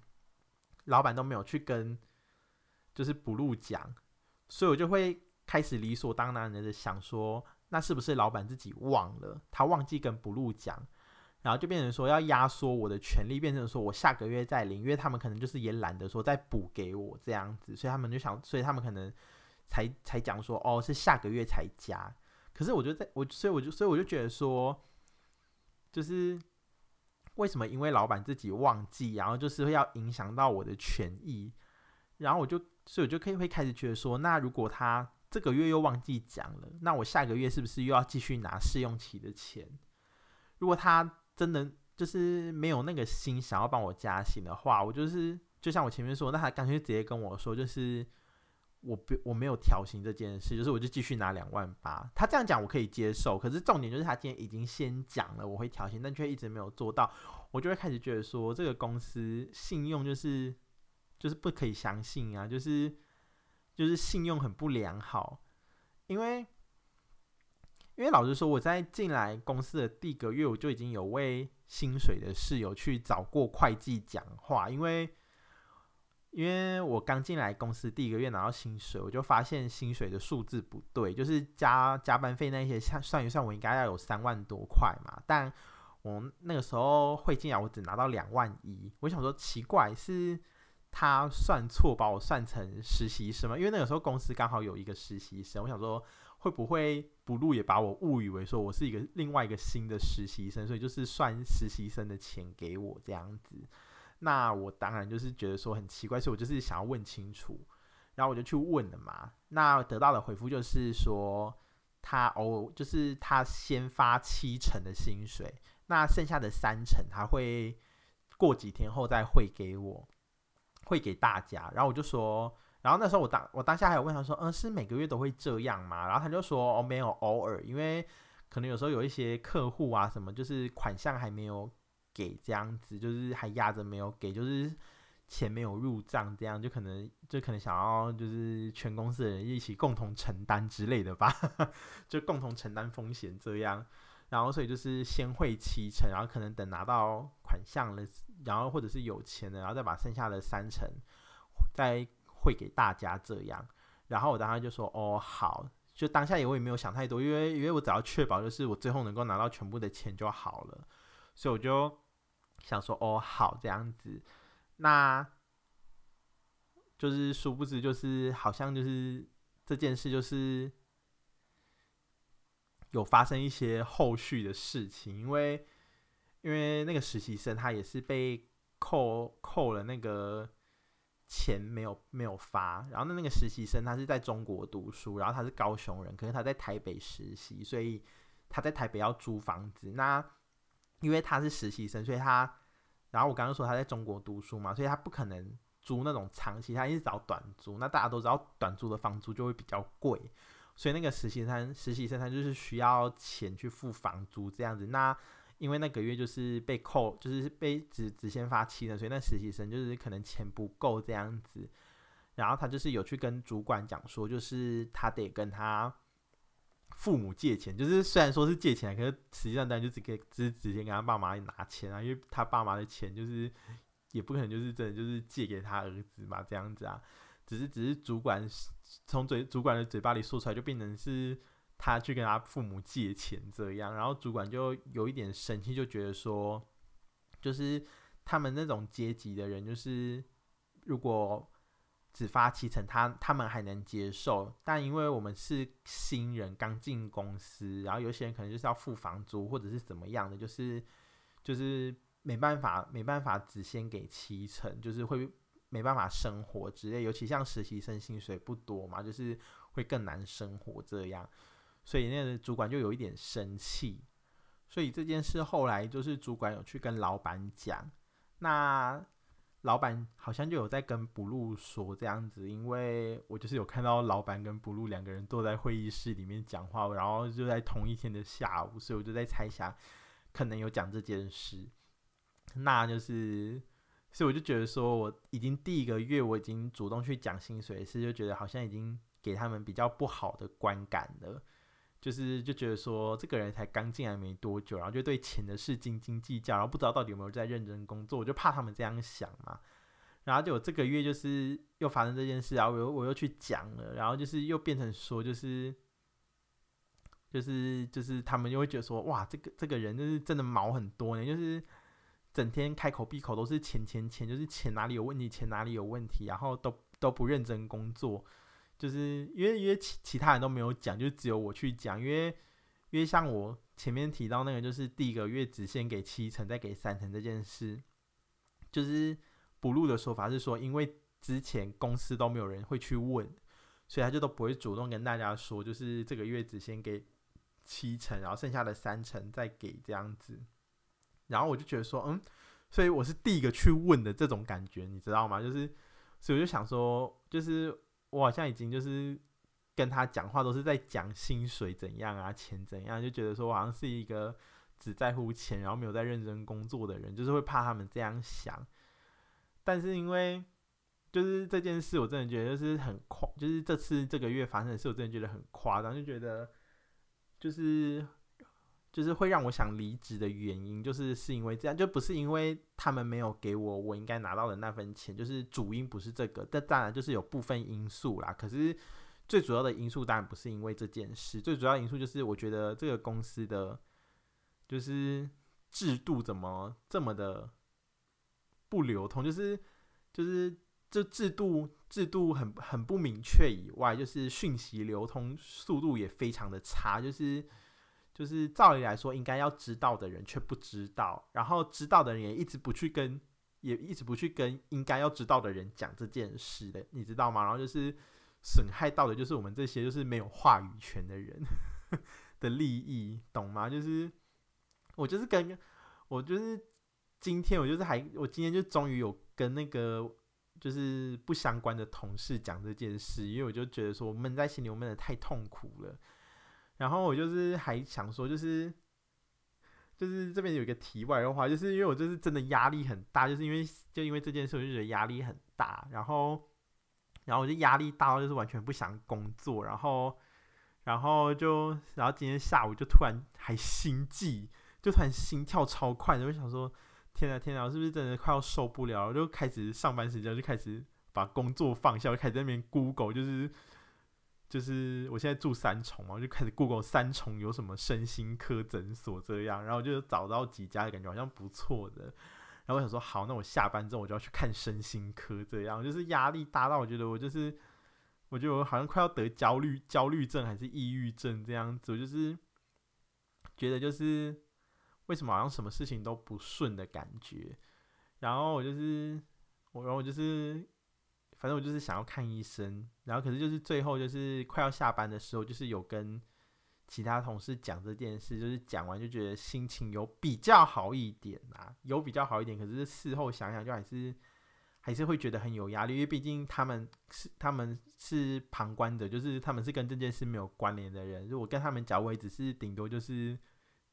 老板都没有去跟，就是补录讲，所以我就会开始理所当然的想说，那是不是老板自己忘了？他忘记跟补录讲，然后就变成说要压缩我的权利，变成说我下个月再领，因为他们可能就是也懒得说再补给我这样子，所以他们就想，所以他们可能才才讲说，哦，是下个月才加。可是我就在我，所以我就所以我就觉得说，就是。为什么？因为老板自己忘记，然后就是会要影响到我的权益，然后我就，所以我就可以会开始觉得说，那如果他这个月又忘记讲了，那我下个月是不是又要继续拿试用期的钱？如果他真的就是没有那个心想要帮我加薪的话，我就是就像我前面说，那他干脆直接跟我说，就是。我不，我没有调薪这件事，就是我就继续拿两万八。他这样讲我可以接受，可是重点就是他今天已经先讲了我会调薪，但却一直没有做到，我就会开始觉得说这个公司信用就是就是不可以相信啊，就是就是信用很不良好。因为因为老实说，我在进来公司的第一个月，我就已经有为薪水的事有去找过会计讲话，因为。因为我刚进来公司第一个月拿到薪水，我就发现薪水的数字不对，就是加加班费那些算算一算，我应该要有三万多块嘛。但我那个时候会进来，我只拿到两万一。我想说奇怪，是他算错，把我算成实习生吗？因为那个时候公司刚好有一个实习生，我想说会不会不录也把我误以为说我是一个另外一个新的实习生，所以就是算实习生的钱给我这样子。那我当然就是觉得说很奇怪，所以我就是想要问清楚，然后我就去问了嘛。那得到的回复就是说，他哦，就是他先发七成的薪水，那剩下的三成他会过几天后再汇给我，汇给大家。然后我就说，然后那时候我当我当下还有问他说，嗯，是每个月都会这样吗？然后他就说，哦，没有，偶尔，因为可能有时候有一些客户啊什么，就是款项还没有。给这样子，就是还压着没有给，就是钱没有入账，这样就可能就可能想要就是全公司的人一起共同承担之类的吧，就共同承担风险这样，然后所以就是先汇七成，然后可能等拿到款项了，然后或者是有钱了，然后再把剩下的三成再汇给大家这样，然后我当时就说哦好，就当下也我也没有想太多，因为因为我只要确保就是我最后能够拿到全部的钱就好了，所以我就。想说哦，好这样子，那就是殊不知，就是好像就是这件事，就是有发生一些后续的事情，因为因为那个实习生他也是被扣扣了那个钱，没有没有发，然后那那个实习生他是在中国读书，然后他是高雄人，可是他在台北实习，所以他在台北要租房子，那。因为他是实习生，所以他，然后我刚刚说他在中国读书嘛，所以他不可能租那种长期，他一直找短租。那大家都知道，短租的房租就会比较贵，所以那个实习生，实习生他就是需要钱去付房租这样子。那因为那个月就是被扣，就是被只只先发期的，所以那实习生就是可能钱不够这样子。然后他就是有去跟主管讲说，就是他得跟他。父母借钱，就是虽然说是借钱，可是实际上当然就只给，只是直接跟他爸妈拿钱啊，因为他爸妈的钱就是也不可能就是真的就是借给他儿子嘛，这样子啊，只是只是主管从嘴主管的嘴巴里说出来，就变成是他去跟他父母借钱这样，然后主管就有一点生气，就觉得说，就是他们那种阶级的人，就是如果。只发七成，他他们还能接受，但因为我们是新人，刚进公司，然后有些人可能就是要付房租或者是怎么样的，就是就是没办法没办法只先给七成，就是会没办法生活之类，尤其像实习生薪水不多嘛，就是会更难生活这样，所以那个主管就有一点生气，所以这件事后来就是主管有去跟老板讲，那。老板好像就有在跟 Blue 说这样子，因为我就是有看到老板跟 Blue 两个人坐在会议室里面讲话，然后就在同一天的下午，所以我就在猜想，可能有讲这件事。那就是，所以我就觉得说，我已经第一个月我已经主动去讲薪水的事，就觉得好像已经给他们比较不好的观感了。就是就觉得说，这个人才刚进来没多久，然后就对钱的事斤斤计较，然后不知道到底有没有在认真工作，我就怕他们这样想嘛。然后就这个月就是又发生这件事啊，我又我又去讲了，然后就是又变成说，就是就是就是他们就会觉得说，哇，这个这个人就是真的毛很多呢，就是整天开口闭口都是钱钱钱，就是钱哪里有问题，钱哪里有问题，然后都都不认真工作。就是因为因为其其他人都没有讲，就只有我去讲。因为因为像我前面提到那个，就是第一个月只先给七成，再给三成这件事，就是补录的说法是说，因为之前公司都没有人会去问，所以他就都不会主动跟大家说，就是这个月只先给七成，然后剩下的三成再给这样子。然后我就觉得说，嗯，所以我是第一个去问的这种感觉，你知道吗？就是所以我就想说，就是。我好像已经就是跟他讲话都是在讲薪水怎样啊，钱怎样，就觉得说我好像是一个只在乎钱，然后没有在认真工作的人，就是会怕他们这样想。但是因为就是这件事，我真的觉得就是很夸，就是这次这个月发生的事，我真的觉得很夸张，就觉得就是。就是会让我想离职的原因，就是是因为这样，就不是因为他们没有给我我应该拿到的那份钱，就是主因不是这个，但当然就是有部分因素啦。可是最主要的因素当然不是因为这件事，最主要因素就是我觉得这个公司的就是制度怎么这么的不流通，就是就是这制度制度很很不明确以外，就是讯息流通速度也非常的差，就是。就是照理来说，应该要知道的人却不知道，然后知道的人也一直不去跟，也一直不去跟应该要知道的人讲这件事的，你知道吗？然后就是损害到的就是我们这些就是没有话语权的人 的利益，懂吗？就是我就是跟我就是今天我就是还我今天就终于有跟那个就是不相关的同事讲这件事，因为我就觉得说闷在心里，我闷得太痛苦了。然后我就是还想说，就是就是这边有一个题外的话，就是因为我就是真的压力很大，就是因为就因为这件事，我就觉得压力很大。然后，然后我就压力大到就是完全不想工作。然后，然后就然后今天下午就突然还心悸，就突然心跳超快，我就想说，天呐天呐，我是不是真的快要受不了？就开始上班时间就开始把工作放下，就开始在那边 Google，就是。就是我现在住三重嘛，我就开始 Google 三重有什么身心科诊所这样，然后就找到几家，感觉好像不错的。然后我想说，好，那我下班之后我就要去看身心科这样。就是压力大到我觉得我就是，我觉得我好像快要得焦虑焦虑症还是抑郁症这样子。我就是觉得就是为什么好像什么事情都不顺的感觉。然后我就是我，然后我就是。反正我就是想要看医生，然后可是就是最后就是快要下班的时候，就是有跟其他同事讲这件事，就是讲完就觉得心情有比较好一点啊，有比较好一点。可是事后想想，就还是还是会觉得很有压力，因为毕竟他们是他们是旁观者，就是他们是跟这件事没有关联的人。如果跟他们讲，我也只是顶多就是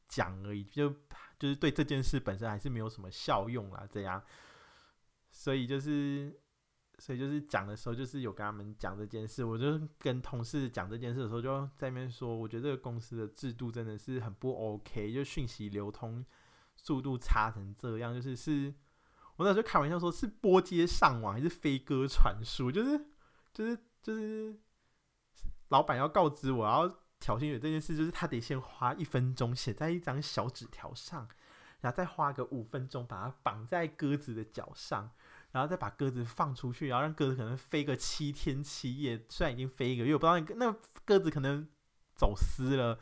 讲而已，就就是对这件事本身还是没有什么效用啦，这样。所以就是。所以就是讲的时候，就是有跟他们讲这件事。我就跟同事讲这件事的时候，就在那边说，我觉得这个公司的制度真的是很不 OK，就讯息流通速度差成这样，就是是，我那时候开玩笑说，是拨接上网还是飞鸽传书？就是就是就是，老板要告知我要调薪水这件事，就是他得先花一分钟写在一张小纸条上，然后再花个五分钟把它绑在鸽子的脚上。然后再把鸽子放出去，然后让鸽子可能飞个七天七夜，虽然已经飞一个月，我不知道那鸽子可能走失了。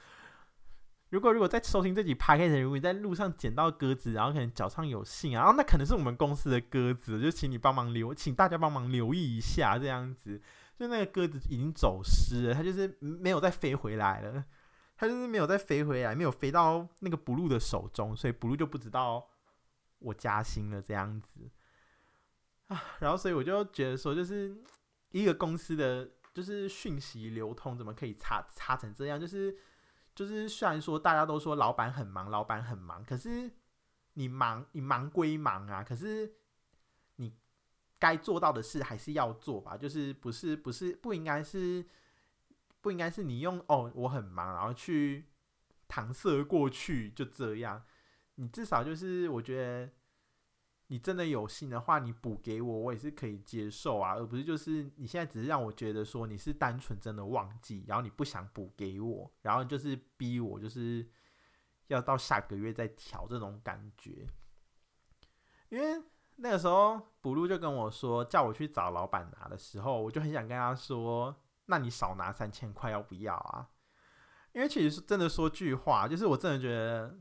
如果如果在收听这集 podcast，如果你在路上捡到鸽子，然后可能脚上有信啊，然后那可能是我们公司的鸽子，就请你帮忙留，请大家帮忙留意一下，这样子，就那个鸽子已经走失了，它就是没有再飞回来了，它就是没有再飞回来，没有飞到那个 Blue 的手中，所以 Blue 就不知道我加薪了这样子啊，然后所以我就觉得说，就是一个公司的就是讯息流通怎么可以差差成这样，就是。就是虽然说大家都说老板很忙，老板很忙，可是你忙你忙归忙啊，可是你该做到的事还是要做吧。就是不是不是不应该是不应该是你用哦我很忙，然后去搪塞过去就这样。你至少就是我觉得。你真的有心的话，你补给我，我也是可以接受啊，而不是就是你现在只是让我觉得说你是单纯真的忘记，然后你不想补给我，然后就是逼我就是要到下个月再调这种感觉。因为那个时候补录就跟我说叫我去找老板拿的时候，我就很想跟他说，那你少拿三千块要不要啊？因为其实是真的说句话，就是我真的觉得。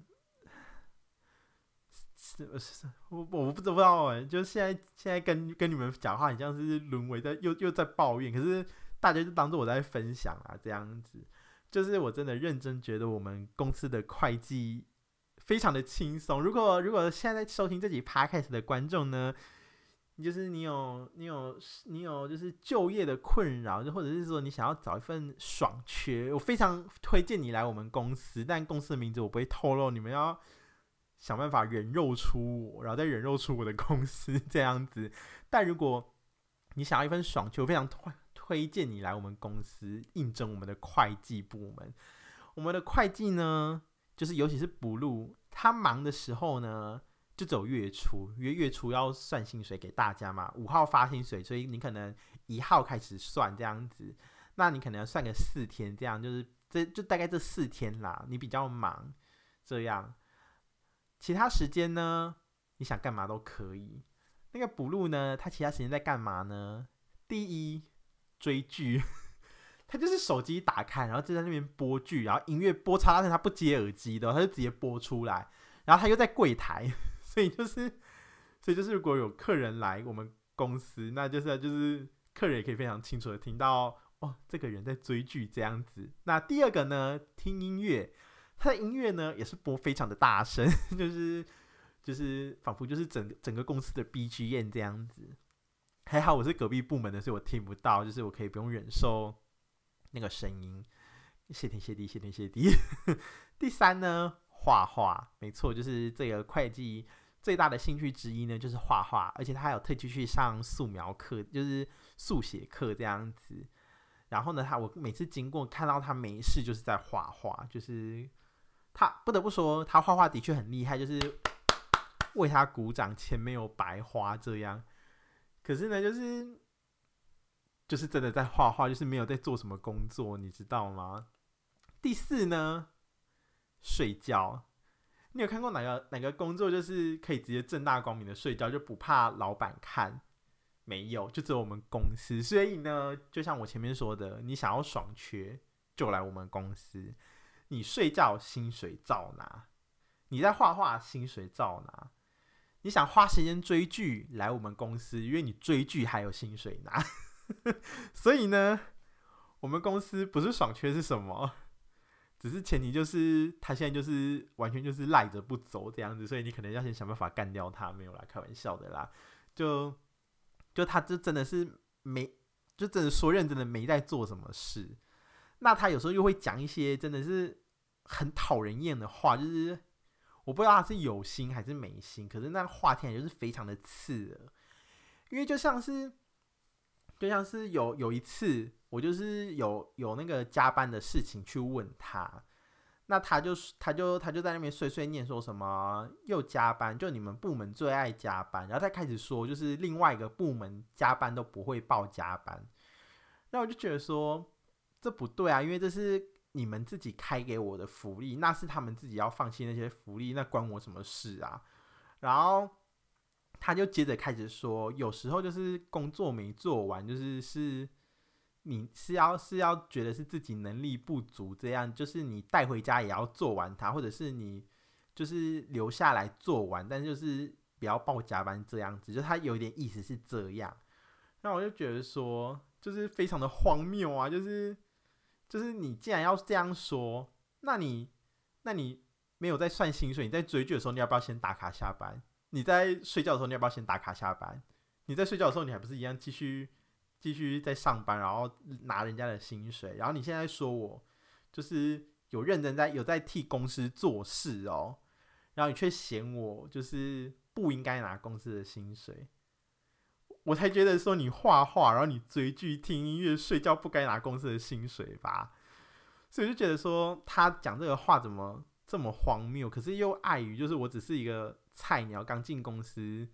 是是，我我不知道哎，就是现在现在跟跟你们讲话，很像是沦为在又又在抱怨，可是大家就当做我在分享啊，这样子，就是我真的认真觉得我们公司的会计非常的轻松。如果如果现在收听这集 podcast 的观众呢，就是你有你有你有就是就业的困扰，就或者是说你想要找一份爽缺，我非常推荐你来我们公司，但公司的名字我不会透露，你们要。想办法人肉出我，然后再人肉出我的公司 这样子。但如果你想要一份爽就，非常推推荐你来我们公司应征我们的会计部门。我们的会计呢，就是尤其是 Blue，他忙的时候呢，就走月初，因为月初要算薪水给大家嘛。五号发薪水，所以你可能一号开始算这样子。那你可能要算个四天，这样就是这就大概这四天啦。你比较忙，这样。其他时间呢，你想干嘛都可以。那个 Blue 呢，他其他时间在干嘛呢？第一，追剧，他就是手机打开，然后就在那边播剧，然后音乐播插，但是他不接耳机的，他就直接播出来。然后他又在柜台，所以就是，所以就是，如果有客人来我们公司，那就是就是客人也可以非常清楚的听到哦，这个人在追剧这样子。那第二个呢，听音乐。他的音乐呢，也是播非常的大声，就是就是仿佛就是整整个公司的 BGM 这样子。还好我是隔壁部门的，所以我听不到，就是我可以不用忍受那个声音。谢天谢地，谢天谢地。第三呢，画画，没错，就是这个会计最大的兴趣之一呢，就是画画，而且他还有特地去上素描课，就是速写课这样子。然后呢，他我每次经过看到他没事就是在画画，就是。他不得不说，他画画的确很厉害，就是为他鼓掌，钱没有白花这样。可是呢，就是就是真的在画画，就是没有在做什么工作，你知道吗？第四呢，睡觉。你有看过哪个哪个工作就是可以直接正大光明的睡觉，就不怕老板看？没有，就只有我们公司。所以呢，就像我前面说的，你想要爽缺，就来我们公司。你睡觉薪水照拿，你在画画薪水照拿，你想花时间追剧来我们公司，因为你追剧还有薪水拿，所以呢，我们公司不是爽缺是什么？只是前提就是他现在就是完全就是赖着不走这样子，所以你可能要先想办法干掉他，没有啦，开玩笑的啦，就就他这真的是没，就真的说认真的没在做什么事。那他有时候又会讲一些真的是很讨人厌的话，就是我不知道他是有心还是没心，可是那话听起来就是非常的刺耳。因为就像是，就像是有有一次，我就是有有那个加班的事情去问他，那他就他就他就在那边碎碎念说什么又加班，就你们部门最爱加班，然后他开始说就是另外一个部门加班都不会报加班，那我就觉得说。这不对啊，因为这是你们自己开给我的福利，那是他们自己要放弃那些福利，那关我什么事啊？然后他就接着开始说，有时候就是工作没做完，就是是你是要是要觉得是自己能力不足，这样就是你带回家也要做完它，或者是你就是留下来做完，但就是不要报加班这样子，就他有点意思是这样。那我就觉得说，就是非常的荒谬啊，就是就是你既然要这样说，那你那你没有在算薪水，你在追剧的时候，你要不要先打卡下班？你在睡觉的时候，你要不要先打卡下班？你在睡觉的时候，你还不是一样继续继续在上班，然后拿人家的薪水？然后你现在说我就是有认真在有在替公司做事哦，然后你却嫌我就是不应该拿公司的薪水，我才觉得说你画画，然后你追剧、听音乐、睡觉不该拿公司的薪水吧？所以就觉得说他讲这个话怎么这么荒谬？可是又碍于就是我只是一个菜鸟，刚进公司。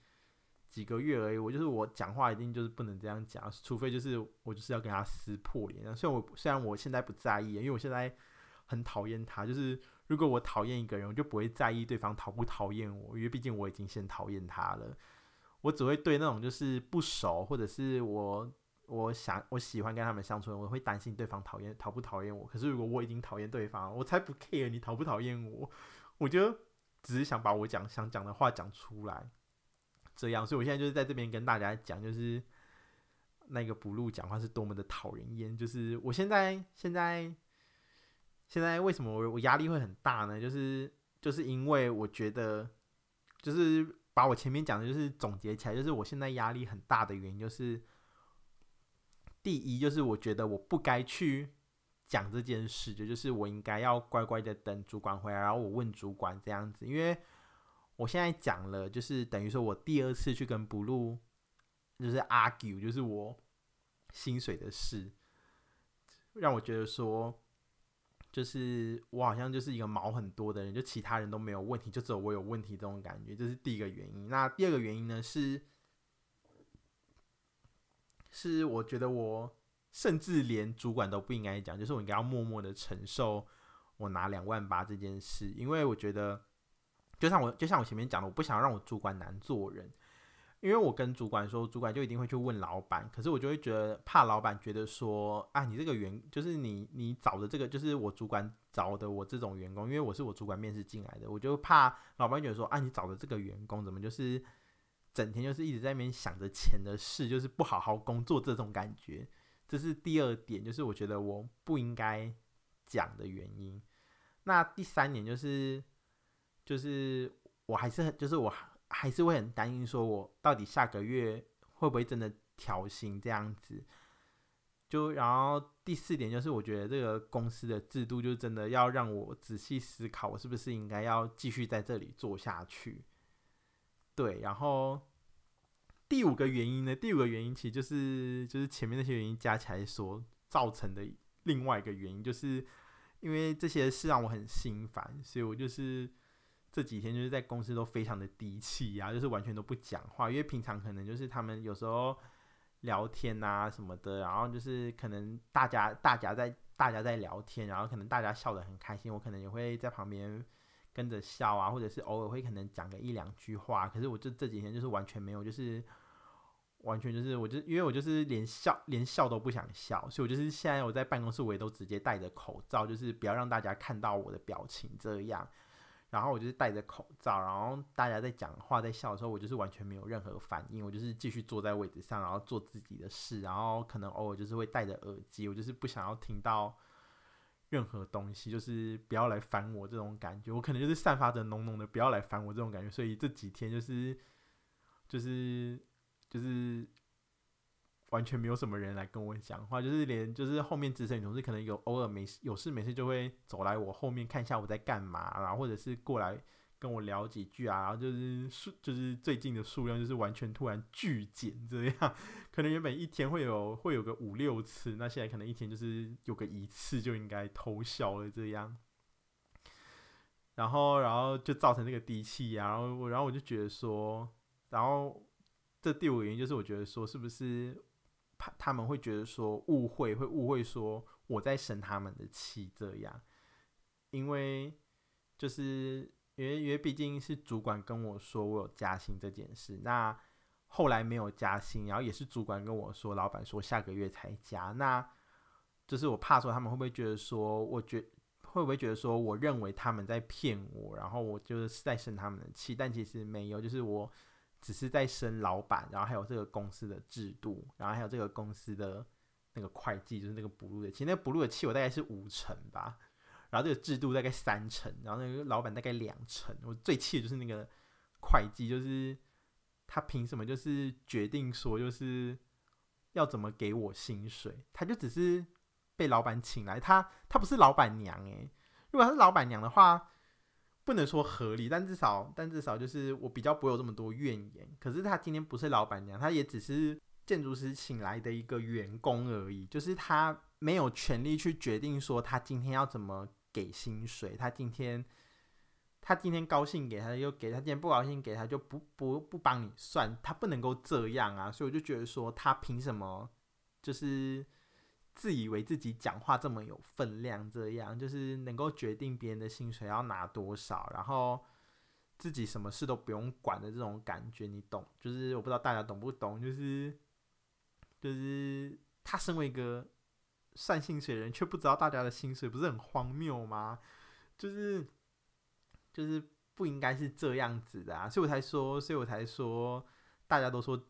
几个月而已，我就是我讲话一定就是不能这样讲，除非就是我就是要跟他撕破脸。虽然我虽然我现在不在意，因为我现在很讨厌他。就是如果我讨厌一个人，我就不会在意对方讨不讨厌我，因为毕竟我已经先讨厌他了。我只会对那种就是不熟，或者是我我想我喜欢跟他们相处，我会担心对方讨厌讨不讨厌我。可是如果我已经讨厌对方，我才不 care 你讨不讨厌我，我就只是想把我讲想讲的话讲出来。这样，所以我现在就是在这边跟大家讲，就是那个 Blue 讲话是多么的讨人厌。就是我现在现在现在为什么我我压力会很大呢？就是就是因为我觉得，就是把我前面讲的，就是总结起来，就是我现在压力很大的原因，就是第一，就是我觉得我不该去讲这件事，就就是我应该要乖乖的等主管回来，然后我问主管这样子，因为。我现在讲了，就是等于说我第二次去跟 Blue 就是 argue，就是我薪水的事，让我觉得说，就是我好像就是一个毛很多的人，就其他人都没有问题，就只有我有问题这种感觉，这是第一个原因。那第二个原因呢，是是我觉得我甚至连主管都不应该讲，就是我应该要默默的承受我拿两万八这件事，因为我觉得。就像我就像我前面讲的，我不想让我主管难做人，因为我跟主管说，主管就一定会去问老板，可是我就会觉得怕老板觉得说，啊，你这个员就是你你找的这个就是我主管找的我这种员工，因为我是我主管面试进来的，我就怕老板觉得说，啊，你找的这个员工怎么就是整天就是一直在那边想着钱的事，就是不好好工作这种感觉，这是第二点，就是我觉得我不应该讲的原因。那第三点就是。就是我还是很，就是我还是会很担心，说我到底下个月会不会真的调薪这样子。就然后第四点就是，我觉得这个公司的制度就真的要让我仔细思考，我是不是应该要继续在这里做下去。对，然后第五个原因呢？第五个原因其实就是就是前面那些原因加起来所造成的另外一个原因，就是因为这些事让我很心烦，所以我就是。这几天就是在公司都非常的低气压，就是完全都不讲话，因为平常可能就是他们有时候聊天啊什么的，然后就是可能大家大家在大家在聊天，然后可能大家笑得很开心，我可能也会在旁边跟着笑啊，或者是偶尔会可能讲个一两句话，可是我就这几天就是完全没有，就是完全就是我就因为我就是连笑连笑都不想笑，所以我就是现在我在办公室我也都直接戴着口罩，就是不要让大家看到我的表情这样。然后我就是戴着口罩，然后大家在讲话在笑的时候，我就是完全没有任何反应，我就是继续坐在位置上，然后做自己的事，然后可能偶尔就是会戴着耳机，我就是不想要听到任何东西，就是不要来烦我这种感觉，我可能就是散发着浓浓的不要来烦我这种感觉，所以这几天就是就是就是。完全没有什么人来跟我讲话，就是连就是后面资深女同事可能有偶尔没事有事没事就会走来我后面看一下我在干嘛，然后或者是过来跟我聊几句啊，然后就是数就是最近的数量就是完全突然剧减这样，可能原本一天会有会有个五六次，那现在可能一天就是有个一次就应该偷笑了这样，然后然后就造成这个低气压，然后我然后我就觉得说，然后这第五原因就是我觉得说是不是。他们会觉得说误会，会误会说我在生他们的气这样，因为就是因为因为毕竟是主管跟我说我有加薪这件事，那后来没有加薪，然后也是主管跟我说，老板说下个月才加，那就是我怕说他们会不会觉得说，我觉会不会觉得说，我认为他们在骗我，然后我就是在生他们的气，但其实没有，就是我只是在升老板，然后还有这个公司的制度，然后还有这个公司的那个会计，就是那个补录的，其实那个补录的气我大概是五成吧，然后这个制度大概三成，然后那个老板大概两成，我最气的就是那个会计，就是他凭什么就是决定说就是要怎么给我薪水，他就只是。被老板请来，他他不是老板娘诶。如果他是老板娘的话，不能说合理，但至少但至少就是我比较不会有这么多怨言。可是他今天不是老板娘，他也只是建筑师请来的一个员工而已，就是他没有权利去决定说他今天要怎么给薪水。他今天他今天高兴给他就给他，今天不高兴给他就不不不帮你算，他不能够这样啊。所以我就觉得说他凭什么就是。自以为自己讲话这么有分量，这样就是能够决定别人的薪水要拿多少，然后自己什么事都不用管的这种感觉，你懂？就是我不知道大家懂不懂，就是就是他身为一个算薪水的人，却不知道大家的薪水，不是很荒谬吗？就是就是不应该是这样子的啊！所以我才说，所以我才说，大家都说。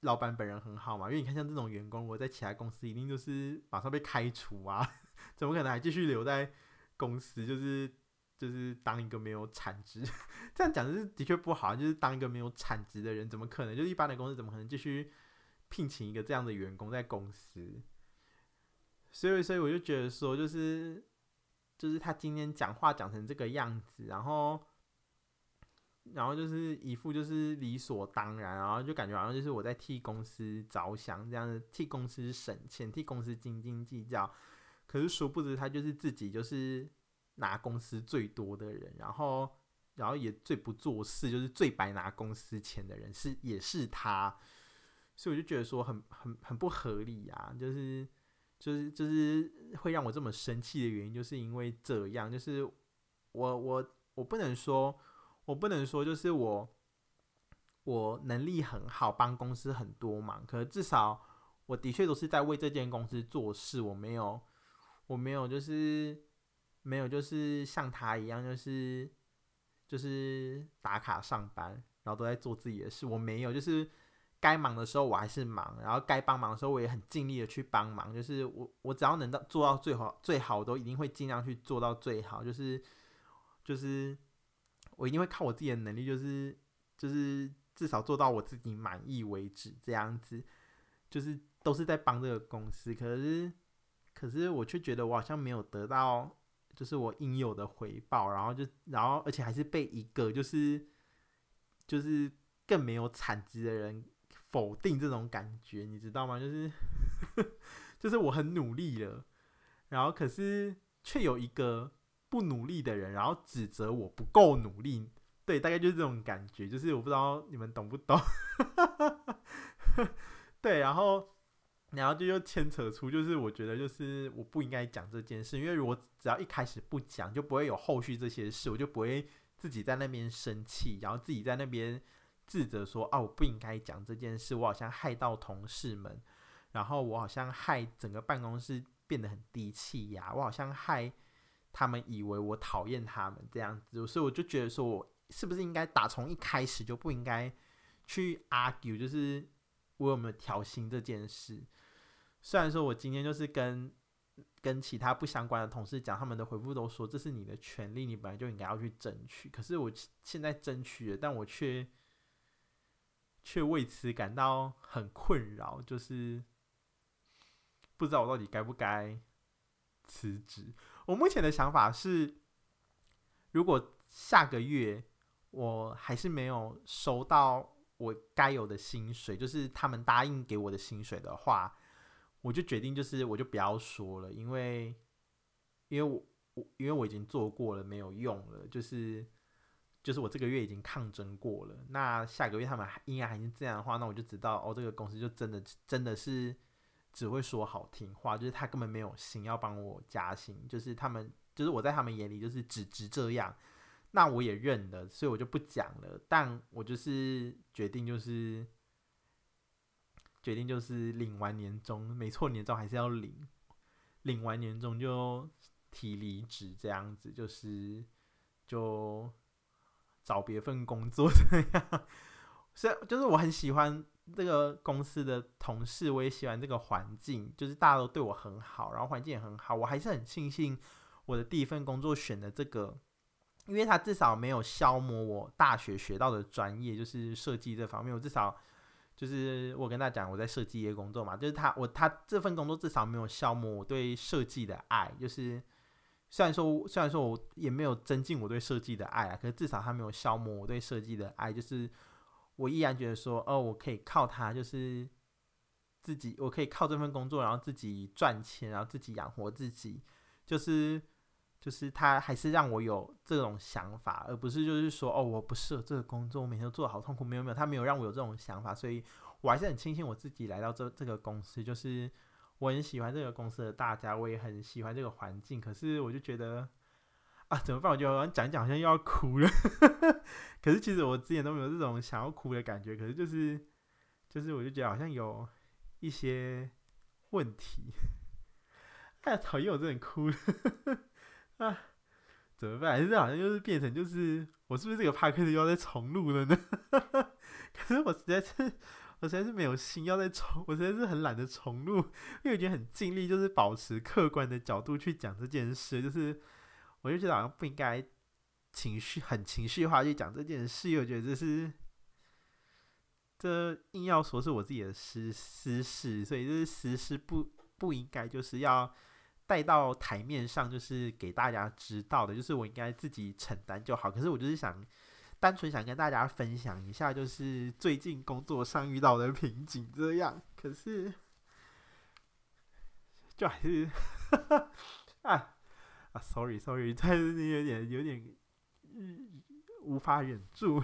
老板本人很好嘛，因为你看像这种员工，我在其他公司一定就是马上被开除啊，怎么可能还继续留在公司？就是就是当一个没有产值，这样讲是的确不好，就是当一个没有产值的人，怎么可能？就是一般的公司怎么可能继续聘请一个这样的员工在公司？所以，所以我就觉得说，就是就是他今天讲话讲成这个样子，然后。然后就是一副就是理所当然，然后就感觉好像就是我在替公司着想，这样子替公司省钱，替公司斤斤计较。可是殊不知他就是自己就是拿公司最多的人，然后然后也最不做事，就是最白拿公司钱的人是也是他。所以我就觉得说很很很不合理啊，就是就是就是会让我这么生气的原因，就是因为这样，就是我我我不能说。我不能说就是我，我能力很好，帮公司很多忙。可至少我的确都是在为这间公司做事。我没有，我没有，就是没有，就是像他一样，就是就是打卡上班，然后都在做自己的事。我没有，就是该忙的时候我还是忙，然后该帮忙的时候我也很尽力的去帮忙。就是我，我只要能到做到最好，最好我都一定会尽量去做到最好。就是，就是。我一定会靠我自己的能力，就是就是至少做到我自己满意为止，这样子，就是都是在帮这个公司。可是，可是我却觉得我好像没有得到，就是我应有的回报。然后就，然后而且还是被一个就是就是更没有产值的人否定这种感觉，你知道吗？就是 就是我很努力了，然后可是却有一个。不努力的人，然后指责我不够努力，对，大概就是这种感觉，就是我不知道你们懂不懂，对，然后，然后就又牵扯出，就是我觉得就是我不应该讲这件事，因为如果只要一开始不讲，就不会有后续这些事，我就不会自己在那边生气，然后自己在那边自责说，啊，我不应该讲这件事，我好像害到同事们，然后我好像害整个办公室变得很低气压，我好像害。他们以为我讨厌他们这样子，所以我就觉得说，我是不是应该打从一开始就不应该去 argue，就是我有没有调薪这件事。虽然说我今天就是跟跟其他不相关的同事讲，他们的回复都说这是你的权利，你本来就应该要去争取。可是我现在争取了，但我却却为此感到很困扰，就是不知道我到底该不该辞职。我目前的想法是，如果下个月我还是没有收到我该有的薪水，就是他们答应给我的薪水的话，我就决定就是我就不要说了，因为因为我我因为我已经做过了没有用了，就是就是我这个月已经抗争过了，那下个月他们应该还是这样的话，那我就知道哦，这个公司就真的真的是。只会说好听话，就是他根本没有心要帮我加薪，就是他们，就是我在他们眼里就是只值这样，那我也认了，所以我就不讲了。但我就是决定，就是决定就是领完年终，没错，年终还是要领，领完年终就提离职，这样子就是就找别份工作这样。所以就是我很喜欢这个公司的同事，我也喜欢这个环境，就是大家都对我很好，然后环境也很好。我还是很庆幸我的第一份工作选的这个，因为它至少没有消磨我大学学到的专业，就是设计这方面。我至少就是我跟大家讲，我在设计业工作嘛，就是他我他这份工作至少没有消磨我对设计的爱。就是虽然说虽然说我也没有增进我对设计的爱啊，可是至少他没有消磨我对设计的爱，就是。我依然觉得说，哦，我可以靠它，就是自己，我可以靠这份工作，然后自己赚钱，然后自己养活自己，就是，就是他还是让我有这种想法，而不是就是说，哦，我不适合这个工作，我每天都做得好痛苦，没有没有，他没有让我有这种想法，所以我还是很庆幸我自己来到这这个公司，就是我很喜欢这个公司的大家，我也很喜欢这个环境，可是我就觉得。啊，怎么办？我觉得我讲讲，好像又要哭了。可是其实我之前都没有这种想要哭的感觉。可是就是，就是我就觉得好像有一些问题。哎，讨厌，我真的哭了。啊，怎么办？还是好像就是变成就是，我是不是这个 podcast 又要再重录了呢？可是我实在是，我实在是没有心要再重，我实在是很懒得重录，因为我已经很尽力，就是保持客观的角度去讲这件事，就是。我就觉得好像不应该情绪很情绪化去讲这件事，我觉得这是这硬要说是我自己的私私事，所以这是私事不不应该就是要带到台面上，就是给大家知道的，就是我应该自己承担就好。可是我就是想单纯想跟大家分享一下，就是最近工作上遇到的瓶颈这样。可是就还是 啊。，sorry，sorry，但是你有点有点，嗯，无法忍住，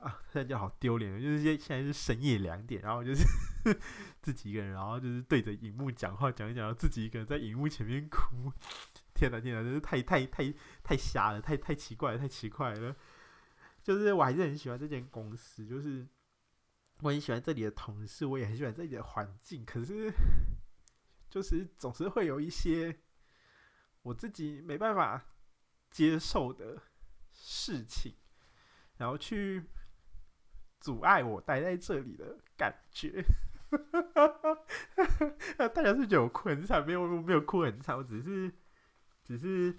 啊，现在就好丢脸，就是现现在是深夜两点，然后就是 自己一个人，然后就是对着荧幕讲话，讲一讲，然后自己一个人在荧幕前面哭，天哪，天哪，真是太太太太瞎了，太太奇怪了，太奇怪了，就是我还是很喜欢这间公司，就是我很喜欢这里的同事，我也很喜欢这里的环境，可是 就是总是会有一些。我自己没办法接受的事情，然后去阻碍我待在这里的感觉。大家是觉得我哭很惨？没有，没有哭很惨，我只是只是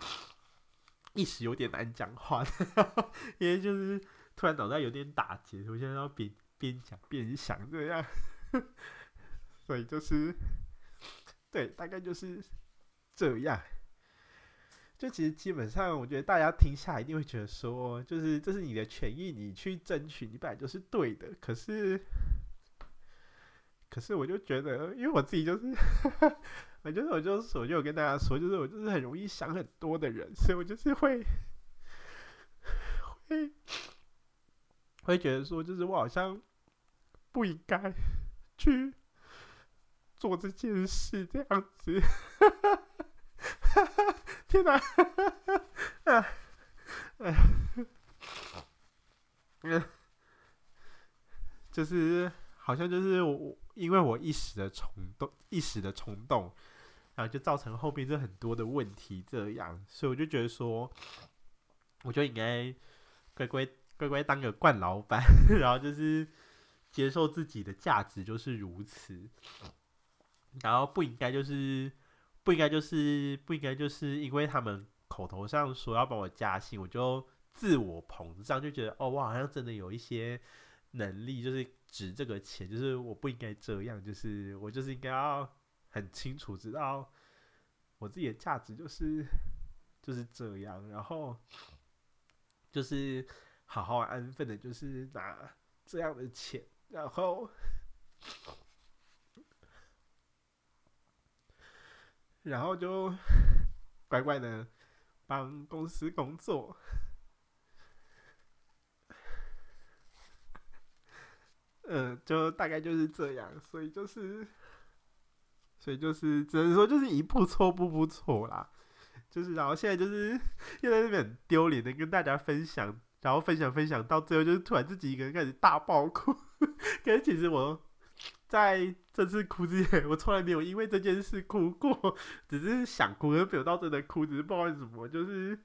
一时有点难讲话，因为就是突然脑袋有点打结，我现在要边边讲边想这样，所以就是对，大概就是这样。就其实基本上，我觉得大家听下来一定会觉得说，就是这是你的权益，你去争取，你本来就是对的。可是，可是我就觉得，因为我自己就是，我就是我就是我就有跟大家说，就是我就是很容易想很多的人，所以我就是会会会觉得说，就是我好像不应该去做这件事，这样子。天哪！啊，嗯，就是好像就是我，因为我一时的冲动，一时的冲动，然后就造成后面这很多的问题，这样，所以我就觉得说，我就应该乖乖乖乖当个惯老板，然后就是接受自己的价值就是如此，然后不应该就是。不应该就是不应该就是因为他们口头上说要帮我加薪，我就自我膨胀，就觉得哦，我好像真的有一些能力，就是值这个钱，就是我不应该这样，就是我就是应该要很清楚知道我自己的价值就是就是这样，然后就是好好安分的，就是拿这样的钱，然后。然后就 乖乖的帮公司工作，嗯，就大概就是这样，所以就是，所以就是只能说就是一步错步步错啦，就是然后现在就是又在那边很丢脸的跟大家分享，然后分享分享到最后就是突然自己一个人开始大爆哭，可是其实我在这次哭之前，我从来没有因为这件事哭过，只是想哭，而没有到真的哭，只是不知道为什么，就是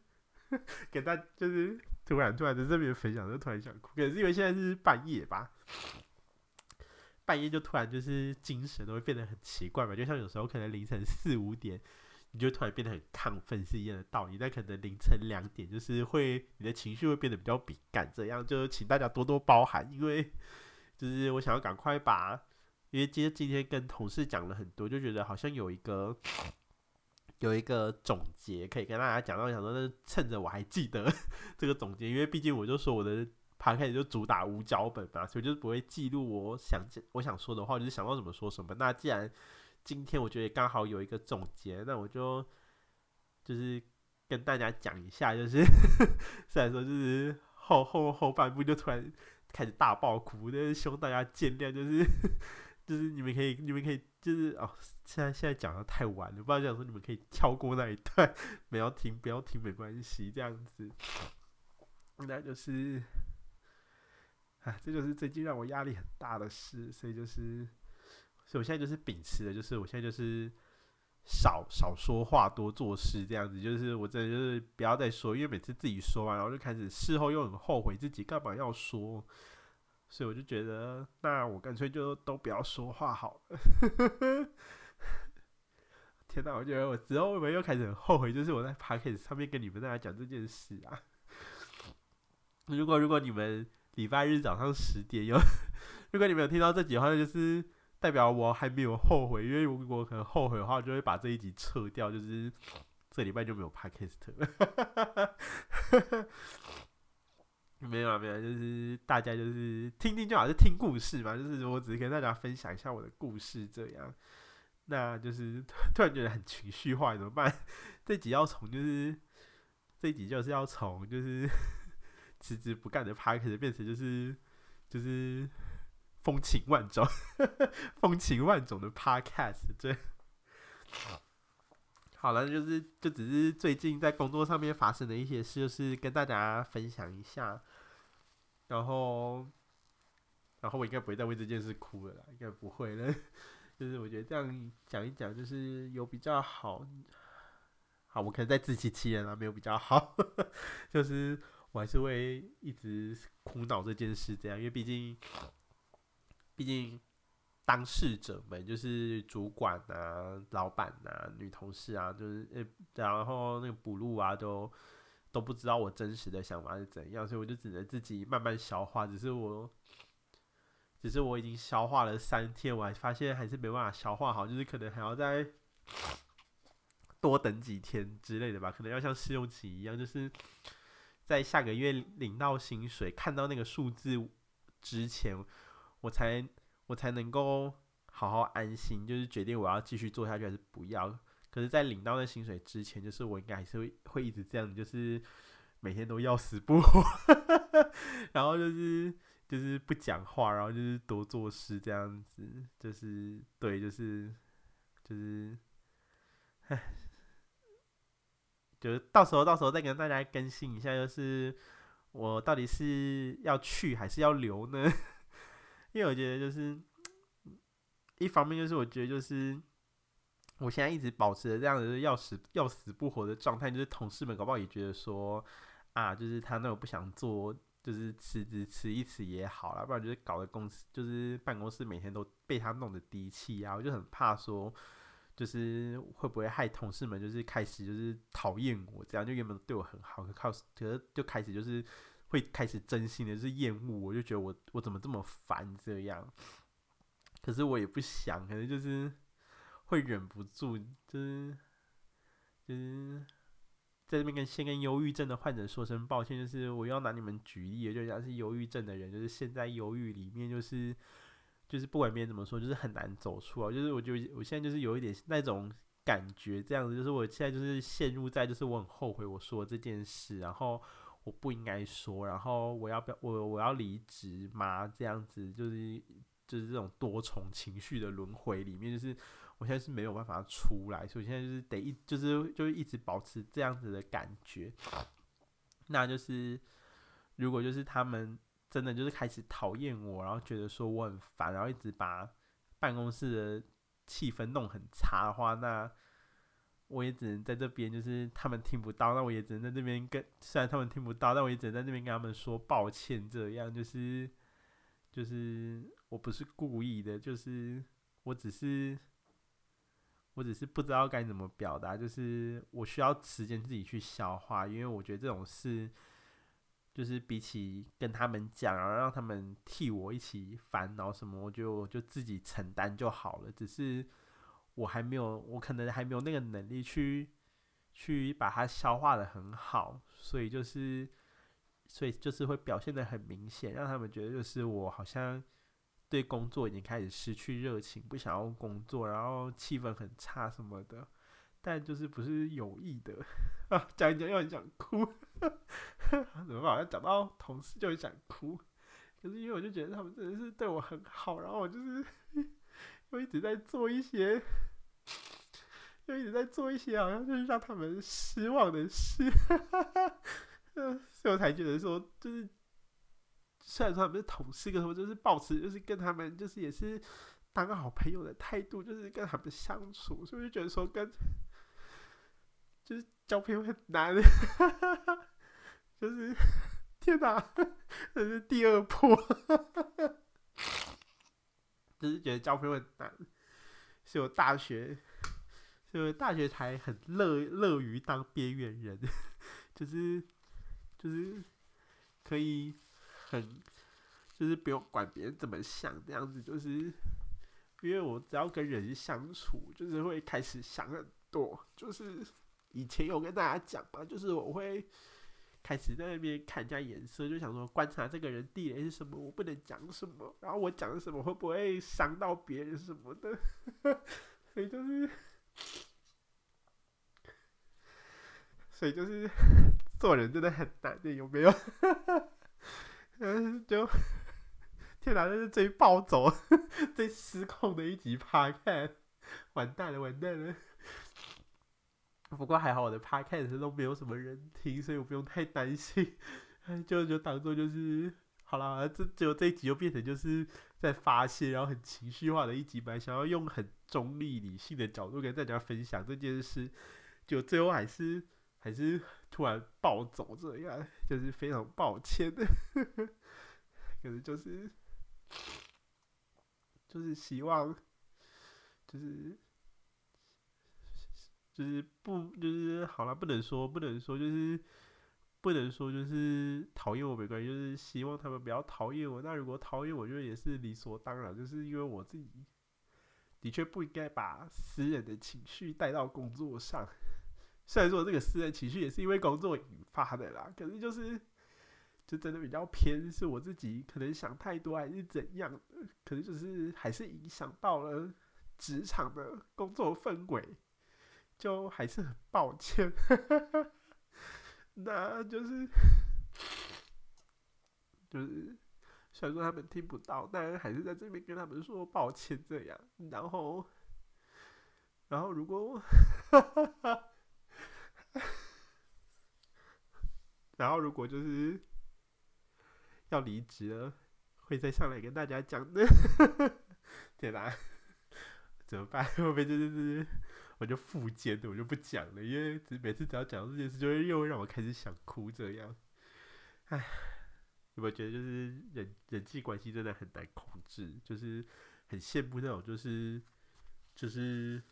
给大家就是突然突然在这边分享，就突然想哭，可是因为现在是半夜吧，半夜就突然就是精神都会变得很奇怪嘛，就像有时候可能凌晨四五点。你就突然变得很亢奋是一样的道理，但可能凌晨两点就是会你的情绪会变得比较敏感，这样就请大家多多包涵，因为就是我想要赶快把，因为今天今天跟同事讲了很多，就觉得好像有一个有一个总结可以跟大家讲到，想说那趁着我还记得 这个总结，因为毕竟我就说我的 p 开始就主打无脚本嘛，所以就是不会记录我想我想说的话，就是想到什么说什么。那既然今天我觉得刚好有一个总结，那我就就是跟大家讲一下，就是 虽然说就是后后后半部就突然开始大爆哭，但是希望大家见谅，就是就是你们可以你们可以就是哦，现在现在讲的太晚了，不知道讲说你们可以跳过那一段，不要听不要听没关系，这样子，那就是啊，这就是最近让我压力很大的事，所以就是。所以我现在就是秉持的，就是我现在就是少少说话，多做事这样子。就是我真的就是不要再说，因为每次自己说完，然后就开始事后又很后悔自己干嘛要说。所以我就觉得，那我干脆就都不要说话好了。天哪，我觉得我之后会不会又开始很后悔？就是我在 Podcast 上面跟你们大家讲这件事啊。如果如果你们礼拜日早上十点有，如果你们有听到这几句话，就是。代表我还没有后悔，因为如果可能后悔的话，我就会把这一集撤掉，就是这礼拜就没有 podcast 了。没有啊，没有，就是大家就是听听就好，是听故事嘛，就是我只是跟大家分享一下我的故事这样。那就是突然觉得很情绪化，怎么办？这集要从就是这集就是要从就是 辞职不干的 podcast 变成就是就是。风情万种，风情万种的 podcast，对，好了，就是就只是最近在工作上面发生的一些事，就是跟大家分享一下，然后，然后我应该不会再为这件事哭了啦，应该不会了，就是我觉得这样讲一讲，就是有比较好，好，我可能在自欺欺人啊，没有比较好，就是我还是会一直苦恼这件事，这样，因为毕竟。毕竟，当事者们就是主管啊、老板啊、女同事啊，就是呃，然后那个补录啊，都都不知道我真实的想法是怎样，所以我就只能自己慢慢消化。只是我，只是我已经消化了三天，我还发现还是没办法消化好，就是可能还要再多等几天之类的吧。可能要像试用期一样，就是在下个月领到薪水、看到那个数字之前。我才我才能够好好安心，就是决定我要继续做下去还是不要。可是，在领到那薪水之前，就是我应该还是会会一直这样，就是每天都要死不活，然后就是就是不讲话，然后就是多做事这样子，就是对，就是就是，唉，就是到时候到时候再跟大家更新一下，就是我到底是要去还是要留呢？因为我觉得就是，一方面就是我觉得就是，我现在一直保持着这样子要死要死不活的状态，就是同事们搞不好也觉得说，啊，就是他那种不想做，就是辞职辞一辞也好啦，不然就是搞得公司就是办公室每天都被他弄得低气啊，我就很怕说，就是会不会害同事们就是开始就是讨厌我这样，就原本对我很好，可靠，可是就开始就是。会开始真心的，就是厌恶我，就觉得我我怎么这么烦这样。可是我也不想，可能就是会忍不住，就是就是在这边跟先跟忧郁症的患者说声抱歉，就是我要拿你们举例，就像是忧郁症的人，就是现在忧郁里面，就是就是不管别人怎么说，就是很难走出来。就是我就我现在就是有一点那种感觉，这样子，就是我现在就是陷入在，就是我很后悔我说这件事，然后。我不应该说，然后我要不要我我要离职吗？这样子就是就是这种多重情绪的轮回里面，就是我现在是没有办法出来，所以现在就是得一就是就是一直保持这样子的感觉。那就是如果就是他们真的就是开始讨厌我，然后觉得说我很烦，然后一直把办公室的气氛弄很差的话，那我也只能在这边，就是他们听不到，那我也只能在这边跟，虽然他们听不到，但我也只能在这边跟他们说抱歉，这样就是就是我不是故意的，就是我只是我只是不知道该怎么表达，就是我需要时间自己去消化，因为我觉得这种事。就是比起跟他们讲，然后让他们替我一起烦恼什么，我就就自己承担就好了。只是我还没有，我可能还没有那个能力去去把它消化得很好，所以就是所以就是会表现得很明显，让他们觉得就是我好像对工作已经开始失去热情，不想要工作，然后气氛很差什么的。但就是不是有意的 啊，讲一讲又很想哭，怎么办？讲到同事就很想哭，可是因为我就觉得他们真的是对我很好，然后我就是 又一直在做一些，又一直在做一些好像就是让他们失望的事，所以我才觉得说，就是虽然说他们是同事，可是我就是保持就是跟他们就是也是当个好朋友的态度，就是跟他们相处，所以就觉得说跟。就是交朋友很难，就是天哪，这是第二波，就是觉得交朋友很难。所以我大学，所以我大学才很乐乐于当边缘人，就是就是可以很，就是不用管别人怎么想，这样子就是因为我只要跟人相处，就是会开始想很多，就是。以前有跟大家讲嘛，就是我会开始在那边看人家颜色，就想说观察这个人地雷是什么，我不能讲什么，然后我讲什么会不会伤到别人什么的，所以就是，所以就是 做人真的很难的，有没有？嗯，就天哪，这是最暴走、最失控的一集 p 看完蛋了，完蛋了。不过还好，我的 podcast 都没有什么人听，所以我不用太担心。就就当做就是好了，这只有这一集就变成就是在发泄，然后很情绪化的一集，吧想要用很中立理性的角度跟大家分享这件事，就最后还是还是突然暴走这样，就是非常抱歉的。可是就是就是希望就是。就是不，就是好了，不能说，不能说，就是不能说，就是讨厌我没关系，就是希望他们不要讨厌我。那如果讨厌我，觉得也是理所当然，就是因为我自己的确不应该把私人的情绪带到工作上。虽然说这个私人情绪也是因为工作引发的啦，可是就是就真的比较偏，是我自己可能想太多还是怎样，可能就是还是影响到了职场的工作氛围。就还是很抱歉，那就是就是，虽然说他们听不到，但还是在这边跟他们说抱歉这样。然后，然后如果，然后如果就是要离职了，会再上来跟大家讲的。天哪，怎么办？会不会就是？我就附肩的，我就不讲了，因为每次只要讲到这件事，就会又让我开始想哭这样。唉，有没有觉得就是人人际关系真的很难控制？就是很羡慕那种，就是就是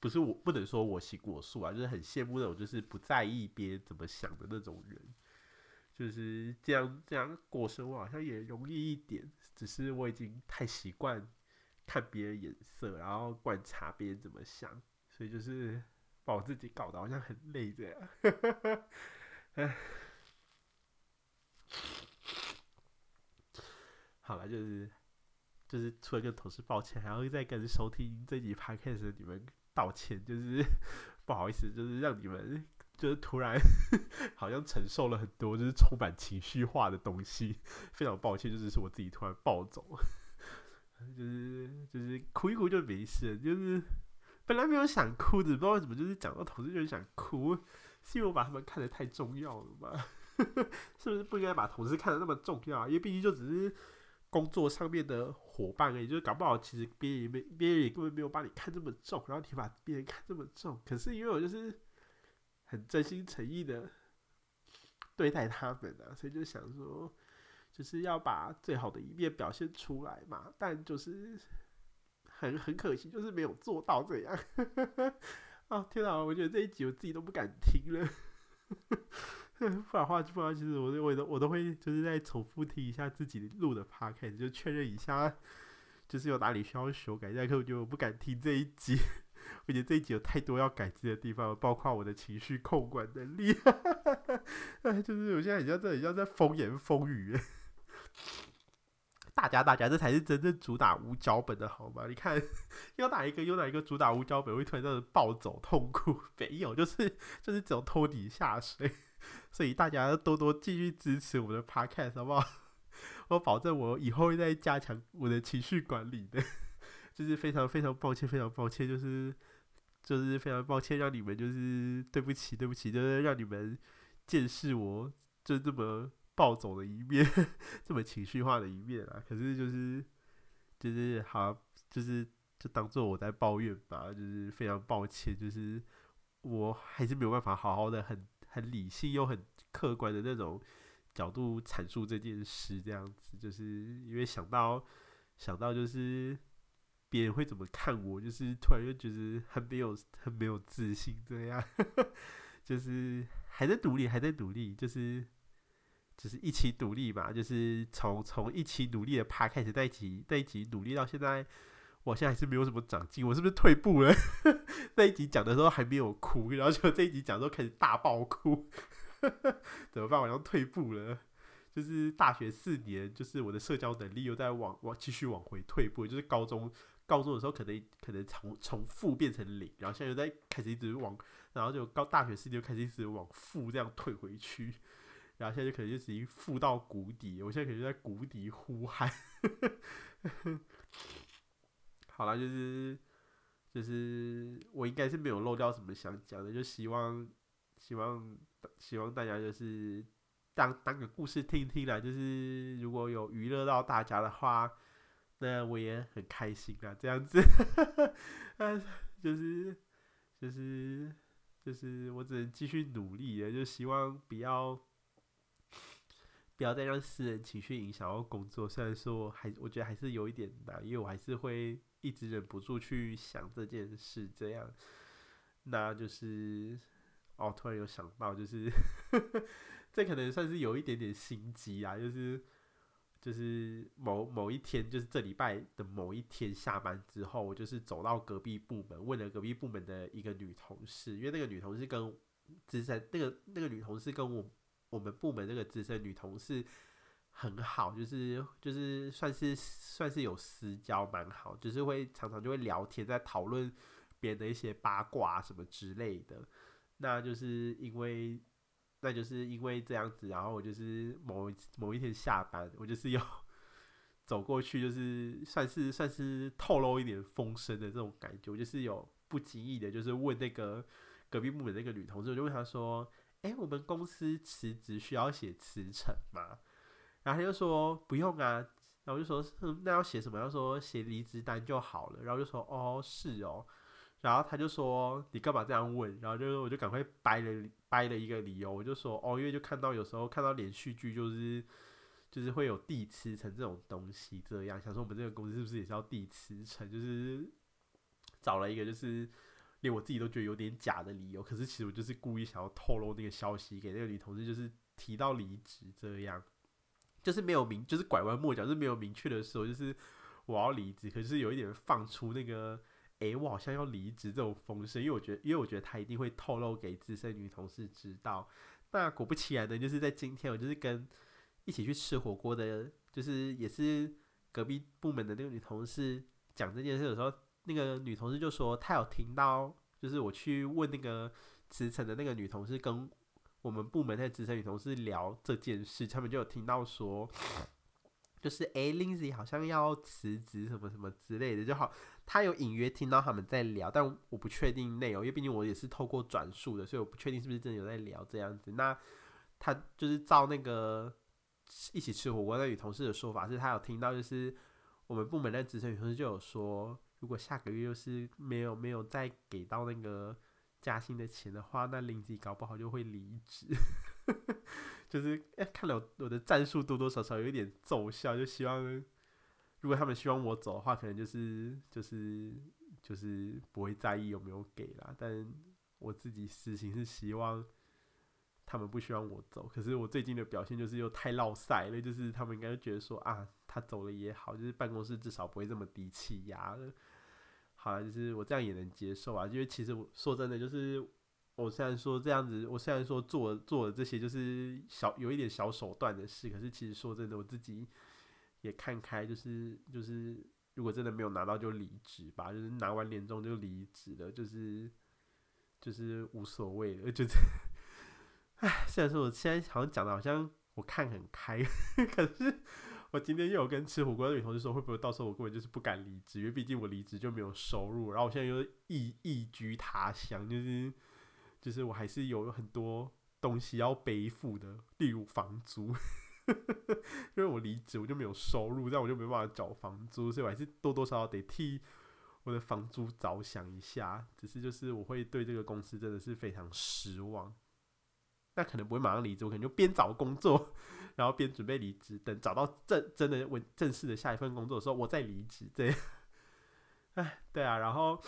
不是我不能说我行我素啊，就是很羡慕那种，就是不在意别人怎么想的那种人。就是这样这样过生活好像也容易一点，只是我已经太习惯。看别人眼色，然后观察别人怎么想，所以就是把我自己搞得好像很累这样。哎，好了，就是就是除了跟同事抱歉，还要再跟收听这集 podcast 的你们道歉，就是不好意思，就是让你们就是突然好像承受了很多，就是充满情绪化的东西，非常抱歉，就是是我自己突然暴走。就是就是哭一哭就没事，就是本来没有想哭的，不知道为什么，就是讲到同事就想哭，是因为我把他们看得太重要了吗？是不是不应该把同事看得那么重要啊？因为毕竟就只是工作上面的伙伴而已，就是搞不好其实别人也没别人也根本没有把你看这么重，然后你把别人看这么重，可是因为我就是很真心诚意的对待他们啊，所以就想说，就是要把最好的一面表现出来嘛，但就是很很可惜，就是没有做到这样。哦 天哪，我觉得这一集我自己都不敢听了。不然话，不然其实我我都我都会就是再重复听一下自己录的 podcast，就确认一下，就是有哪里需要修改。但是我觉得我不敢听这一集，我觉得这一集有太多要改进的地方，包括我的情绪控管能力。哎，就是我现在很像在很像在风言风语。大家大家，这才是真正主打无脚本的好吗？你看，有哪一个有哪一个主打无脚本会突然这样暴走痛苦？没有，就是就是只有拖底下水。所以大家多多继续支持我们的 podcast 好不好？我保证我以后会再加强我的情绪管理的。就是非常非常抱歉，非常抱歉，就是就是非常抱歉，让你们就是对不起，对不起，就是让你们见识我就这么暴走的一面，这么情绪化的一面啊。可是就是就是好，就是就当做我在抱怨吧。就是非常抱歉，就是我还是没有办法好好的很。很理性又很客观的那种角度阐述这件事，这样子，就是因为想到想到就是别人会怎么看我，就是突然又觉得很没有很没有自信，这样，就是还在努力，还在努力，就是就是一起努力嘛，就是从从一起努力的趴开始，在一起在一起努力到现在。我现在还是没有什么长进，我是不是退步了？那一集讲的时候还没有哭，然后就这一集讲的时候开始大爆哭，怎么办？我要退步了。就是大学四年，就是我的社交能力又在往往继续往回退步。就是高中高中的时候可能可能从从负变成零，然后现在又在开始一直往，然后就高大学四年就开始一直往负这样退回去，然后现在就可能就已经负到谷底。我现在可能就在谷底呼喊。好了，就是就是我应该是没有漏掉什么想讲的，就希望希望希望大家就是当当个故事听听啦，就是如果有娱乐到大家的话，那我也很开心啊，这样子，嗯，就是就是就是我只能继续努力了，就希望不要不要再让私人情绪影响到工作，虽然说还我觉得还是有一点难，因为我还是会。一直忍不住去想这件事，这样，那就是哦，突然有想到，就是 这可能算是有一点点心机啊，就是就是某某一天，就是这礼拜的某一天下班之后，我就是走到隔壁部门，问了隔壁部门的一个女同事，因为那个女同事跟之前那个那个女同事跟我我们部门那个资深女同事。很好，就是就是算是算是有私交，蛮好，就是会常常就会聊天，在讨论别人的一些八卦什么之类的。那就是因为，那就是因为这样子，然后我就是某某一天下班，我就是有 走过去，就是算是算是透露一点风声的这种感觉，我就是有不经意的，就是问那个隔壁部门那个女同事，我就问她说：“哎，我们公司辞职需要写辞呈吗？”然后他就说不用啊，然后我就说，嗯，那要写什么？要说写离职单就好了。然后就说哦，是哦。然后他就说你干嘛这样问？然后就我就赶快掰了掰了一个理由，我就说哦，因为就看到有时候看到连续剧就是就是会有递辞呈这种东西，这样想说我们这个公司是不是也是要递辞呈？就是找了一个就是连我自己都觉得有点假的理由，可是其实我就是故意想要透露那个消息给那个女同事，就是提到离职这样。就是没有明，就是拐弯抹角，就是没有明确的时候，就是我要离职，可是有一点放出那个，诶、我好像要离职这种风声，因为我觉得，因为我觉得他一定会透露给资深女同事知道。那果不其然的，就是在今天，我就是跟一起去吃火锅的，就是也是隔壁部门的那个女同事讲这件事的时候，那个女同事就说她有听到，就是我去问那个辞呈的那个女同事跟。我们部门的资深女同事聊这件事，他们就有听到说，就是诶、Lindsay 好像要辞职什么什么之类的，就好，他有隐约听到他们在聊，但我不确定内容，因为毕竟我也是透过转述的，所以我不确定是不是真的有在聊这样子。那他就是照那个一起吃火锅那女同事的说法是，她有听到就是我们部门的资深女同事就有说，如果下个月又是没有没有再给到那个加薪的钱的话，那林子搞不好就会离职。就是哎、看了我的战术多多少少有一点奏效，就希望如果他们希望我走的话，可能就是就是就是不会在意有没有给啦。但我自己私心是希望他们不希望我走。可是我最近的表现就是又太落塞了，就是他们应该觉得说啊，他走了也好，就是办公室至少不会这么低气压了。好了，就是我这样也能接受啊，因为其实我说真的就是。我虽然说这样子，我虽然说做做的这些就是小有一点小手段的事，可是其实说真的，我自己也看开，就是就是如果真的没有拿到就离职吧，就是拿完年终就离职了，就是就是无所谓了，就是唉，虽然说我现在好像讲的好像我看很开，可是我今天又有跟吃火锅的女同事说，会不会到时候我根本就是不敢离职，因为毕竟我离职就没有收入，然后我现在又异异居他乡，就是。就是我还是有很多东西要背负的，例如房租，因为我离职我就没有收入，这样我就没办法找房租，所以我还是多多少少得替我的房租着想一下。只是就是我会对这个公司真的是非常失望，那可能不会马上离职，我可能就边找工作，然后边准备离职，等找到正真的稳正式的下一份工作的时候，我再离职。这样，哎，对啊，然后。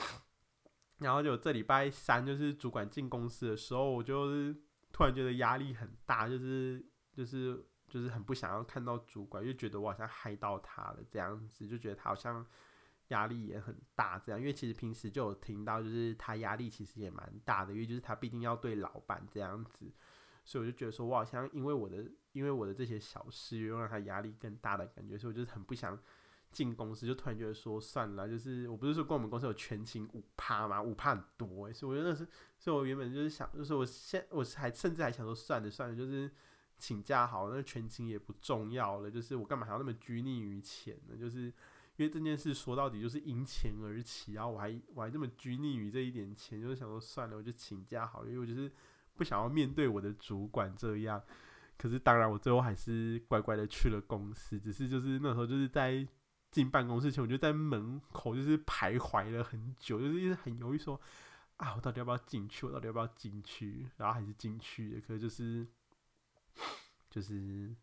然后就这礼拜三，就是主管进公司的时候，我就是突然觉得压力很大，就是就是就是很不想要看到主管，又觉得我好像害到他了这样子，就觉得他好像压力也很大这样。因为其实平时就有听到，就是他压力其实也蛮大的，因为就是他毕竟要对老板这样子，所以我就觉得说我好像因为我的因为我的这些小事，又让他压力更大的感觉，所以我就是很不想。进公司就突然觉得说算了，就是我不是说跟我们公司有全勤五趴嘛，五趴很多，所以我觉得是，所以我原本就是想，就是我现我还甚至还想说算了算了，就是请假好，那全勤也不重要了，就是我干嘛还要那么拘泥于钱呢？就是因为这件事说到底就是因钱而起，然后我还我还这么拘泥于这一点钱，就是想说算了，我就请假好了，因为我就是不想要面对我的主管这样。可是当然我最后还是乖乖的去了公司，只是就是那时候就是在。进办公室前，我就在门口就是徘徊了很久，就是一直很犹豫，说啊，我到底要不要进去？我到底要不要进去？然后还是进去的，可是就是就是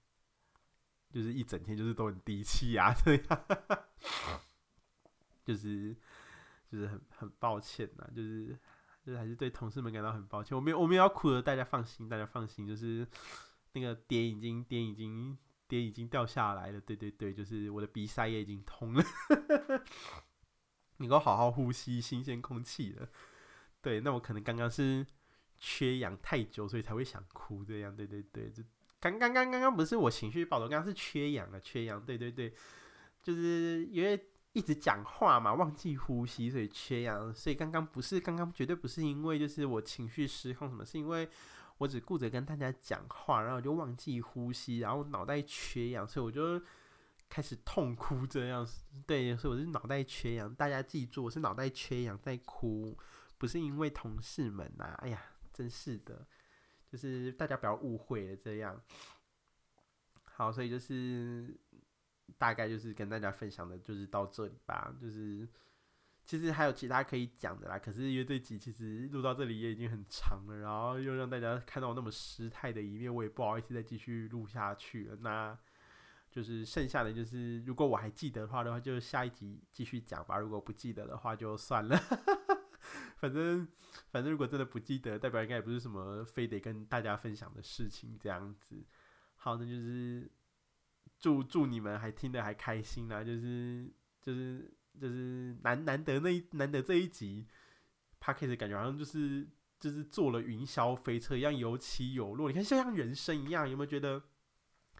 就是一整天就是都很低气压这样，就是就是很很抱歉呐，就是还是对同事们感到很抱歉。我没有我们要哭的，大家放心，大家放心，就是那个点已经点已经。点已经掉下来了，对对对，就是我的鼻塞也已经通了，你给我好好呼吸新鲜空气了。对，那我可能刚刚是缺氧太久，所以才会想哭这样。对对对，就刚刚刚刚刚不是我情绪暴动，刚刚是缺氧啊，缺氧。对对对，就是因为一直讲话嘛，忘记呼吸，所以缺氧。所以刚刚不是刚刚绝对不是因为就是我情绪失控什么，是因为。我只顾着跟大家讲话，然后就忘记呼吸，然后脑袋缺氧，所以我就开始痛哭。这样，对，所以我是脑袋缺氧。大家记住，我是脑袋缺氧在哭，不是因为同事们呐、哎呀，真是的，就是大家不要误会了。这样，好，所以就是大概就是跟大家分享的，就是到这里吧，就是。其实还有其他可以讲的啦，可是因为这集其实录到这里也已经很长了，然后又让大家看到我那么失态的一面，我也不好意思再继续录下去了。那就是剩下的就是，如果我还记得的话的话，就下一集继续讲吧；如果不记得的话，就算了。反正反正如果真的不记得，代表应该也不是什么非得跟大家分享的事情，这样子。好，那就是祝祝你们还听得还开心啦，就是就是。就是难难得那一难得这一集 Podcast 感觉好像就是就是坐了云霄飞车一样有起有落，你看就像人生一样，有没有觉得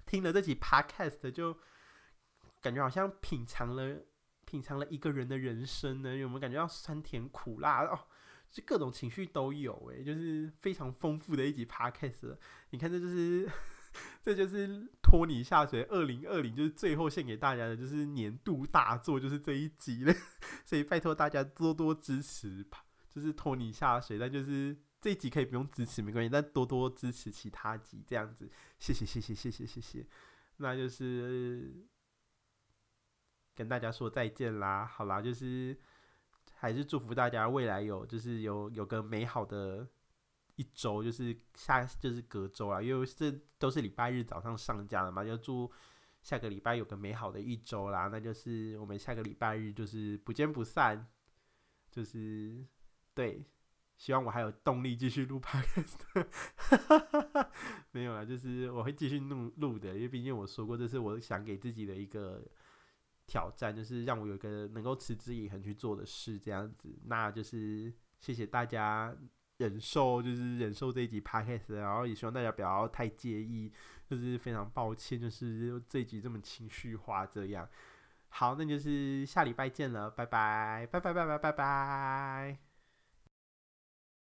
听了这集 Podcast 就感觉好像品尝了品尝了一个人的人生呢？有没有感觉到酸甜苦辣哦？就各种情绪都有诶、就是非常丰富的一集 Podcast。你看这就是。这就是拖你下水，二零二零就是最后献给大家的，就是年度大作，就是这一集了。所以拜托大家多多支持吧，就是拖你下水。但就是这一集可以不用支持没关系，但多多支持其他集这样子。谢谢谢谢谢谢谢谢。那就是跟大家说再见啦。好啦，就是还是祝福大家未来有就是有有个美好的一周，就是下就是隔周啊，因为这都是礼拜日早上上架的嘛，就祝下个礼拜有个美好的一周啦。那就是我们下个礼拜日就是不见不散，就是对。希望我还有动力继续录 podcast，没有啦，就是我会继续录录的，因为毕竟我说过，这是我想给自己的一个挑战，就是让我有一个能够持之以恒去做的事，这样子。那就是谢谢大家忍受，就是忍受这一集 podcast，然后也希望大家不要太介意，就是非常抱歉，就是这一集这么情绪化这样。好，那就是下礼拜见了，拜拜，拜拜，拜拜，拜拜。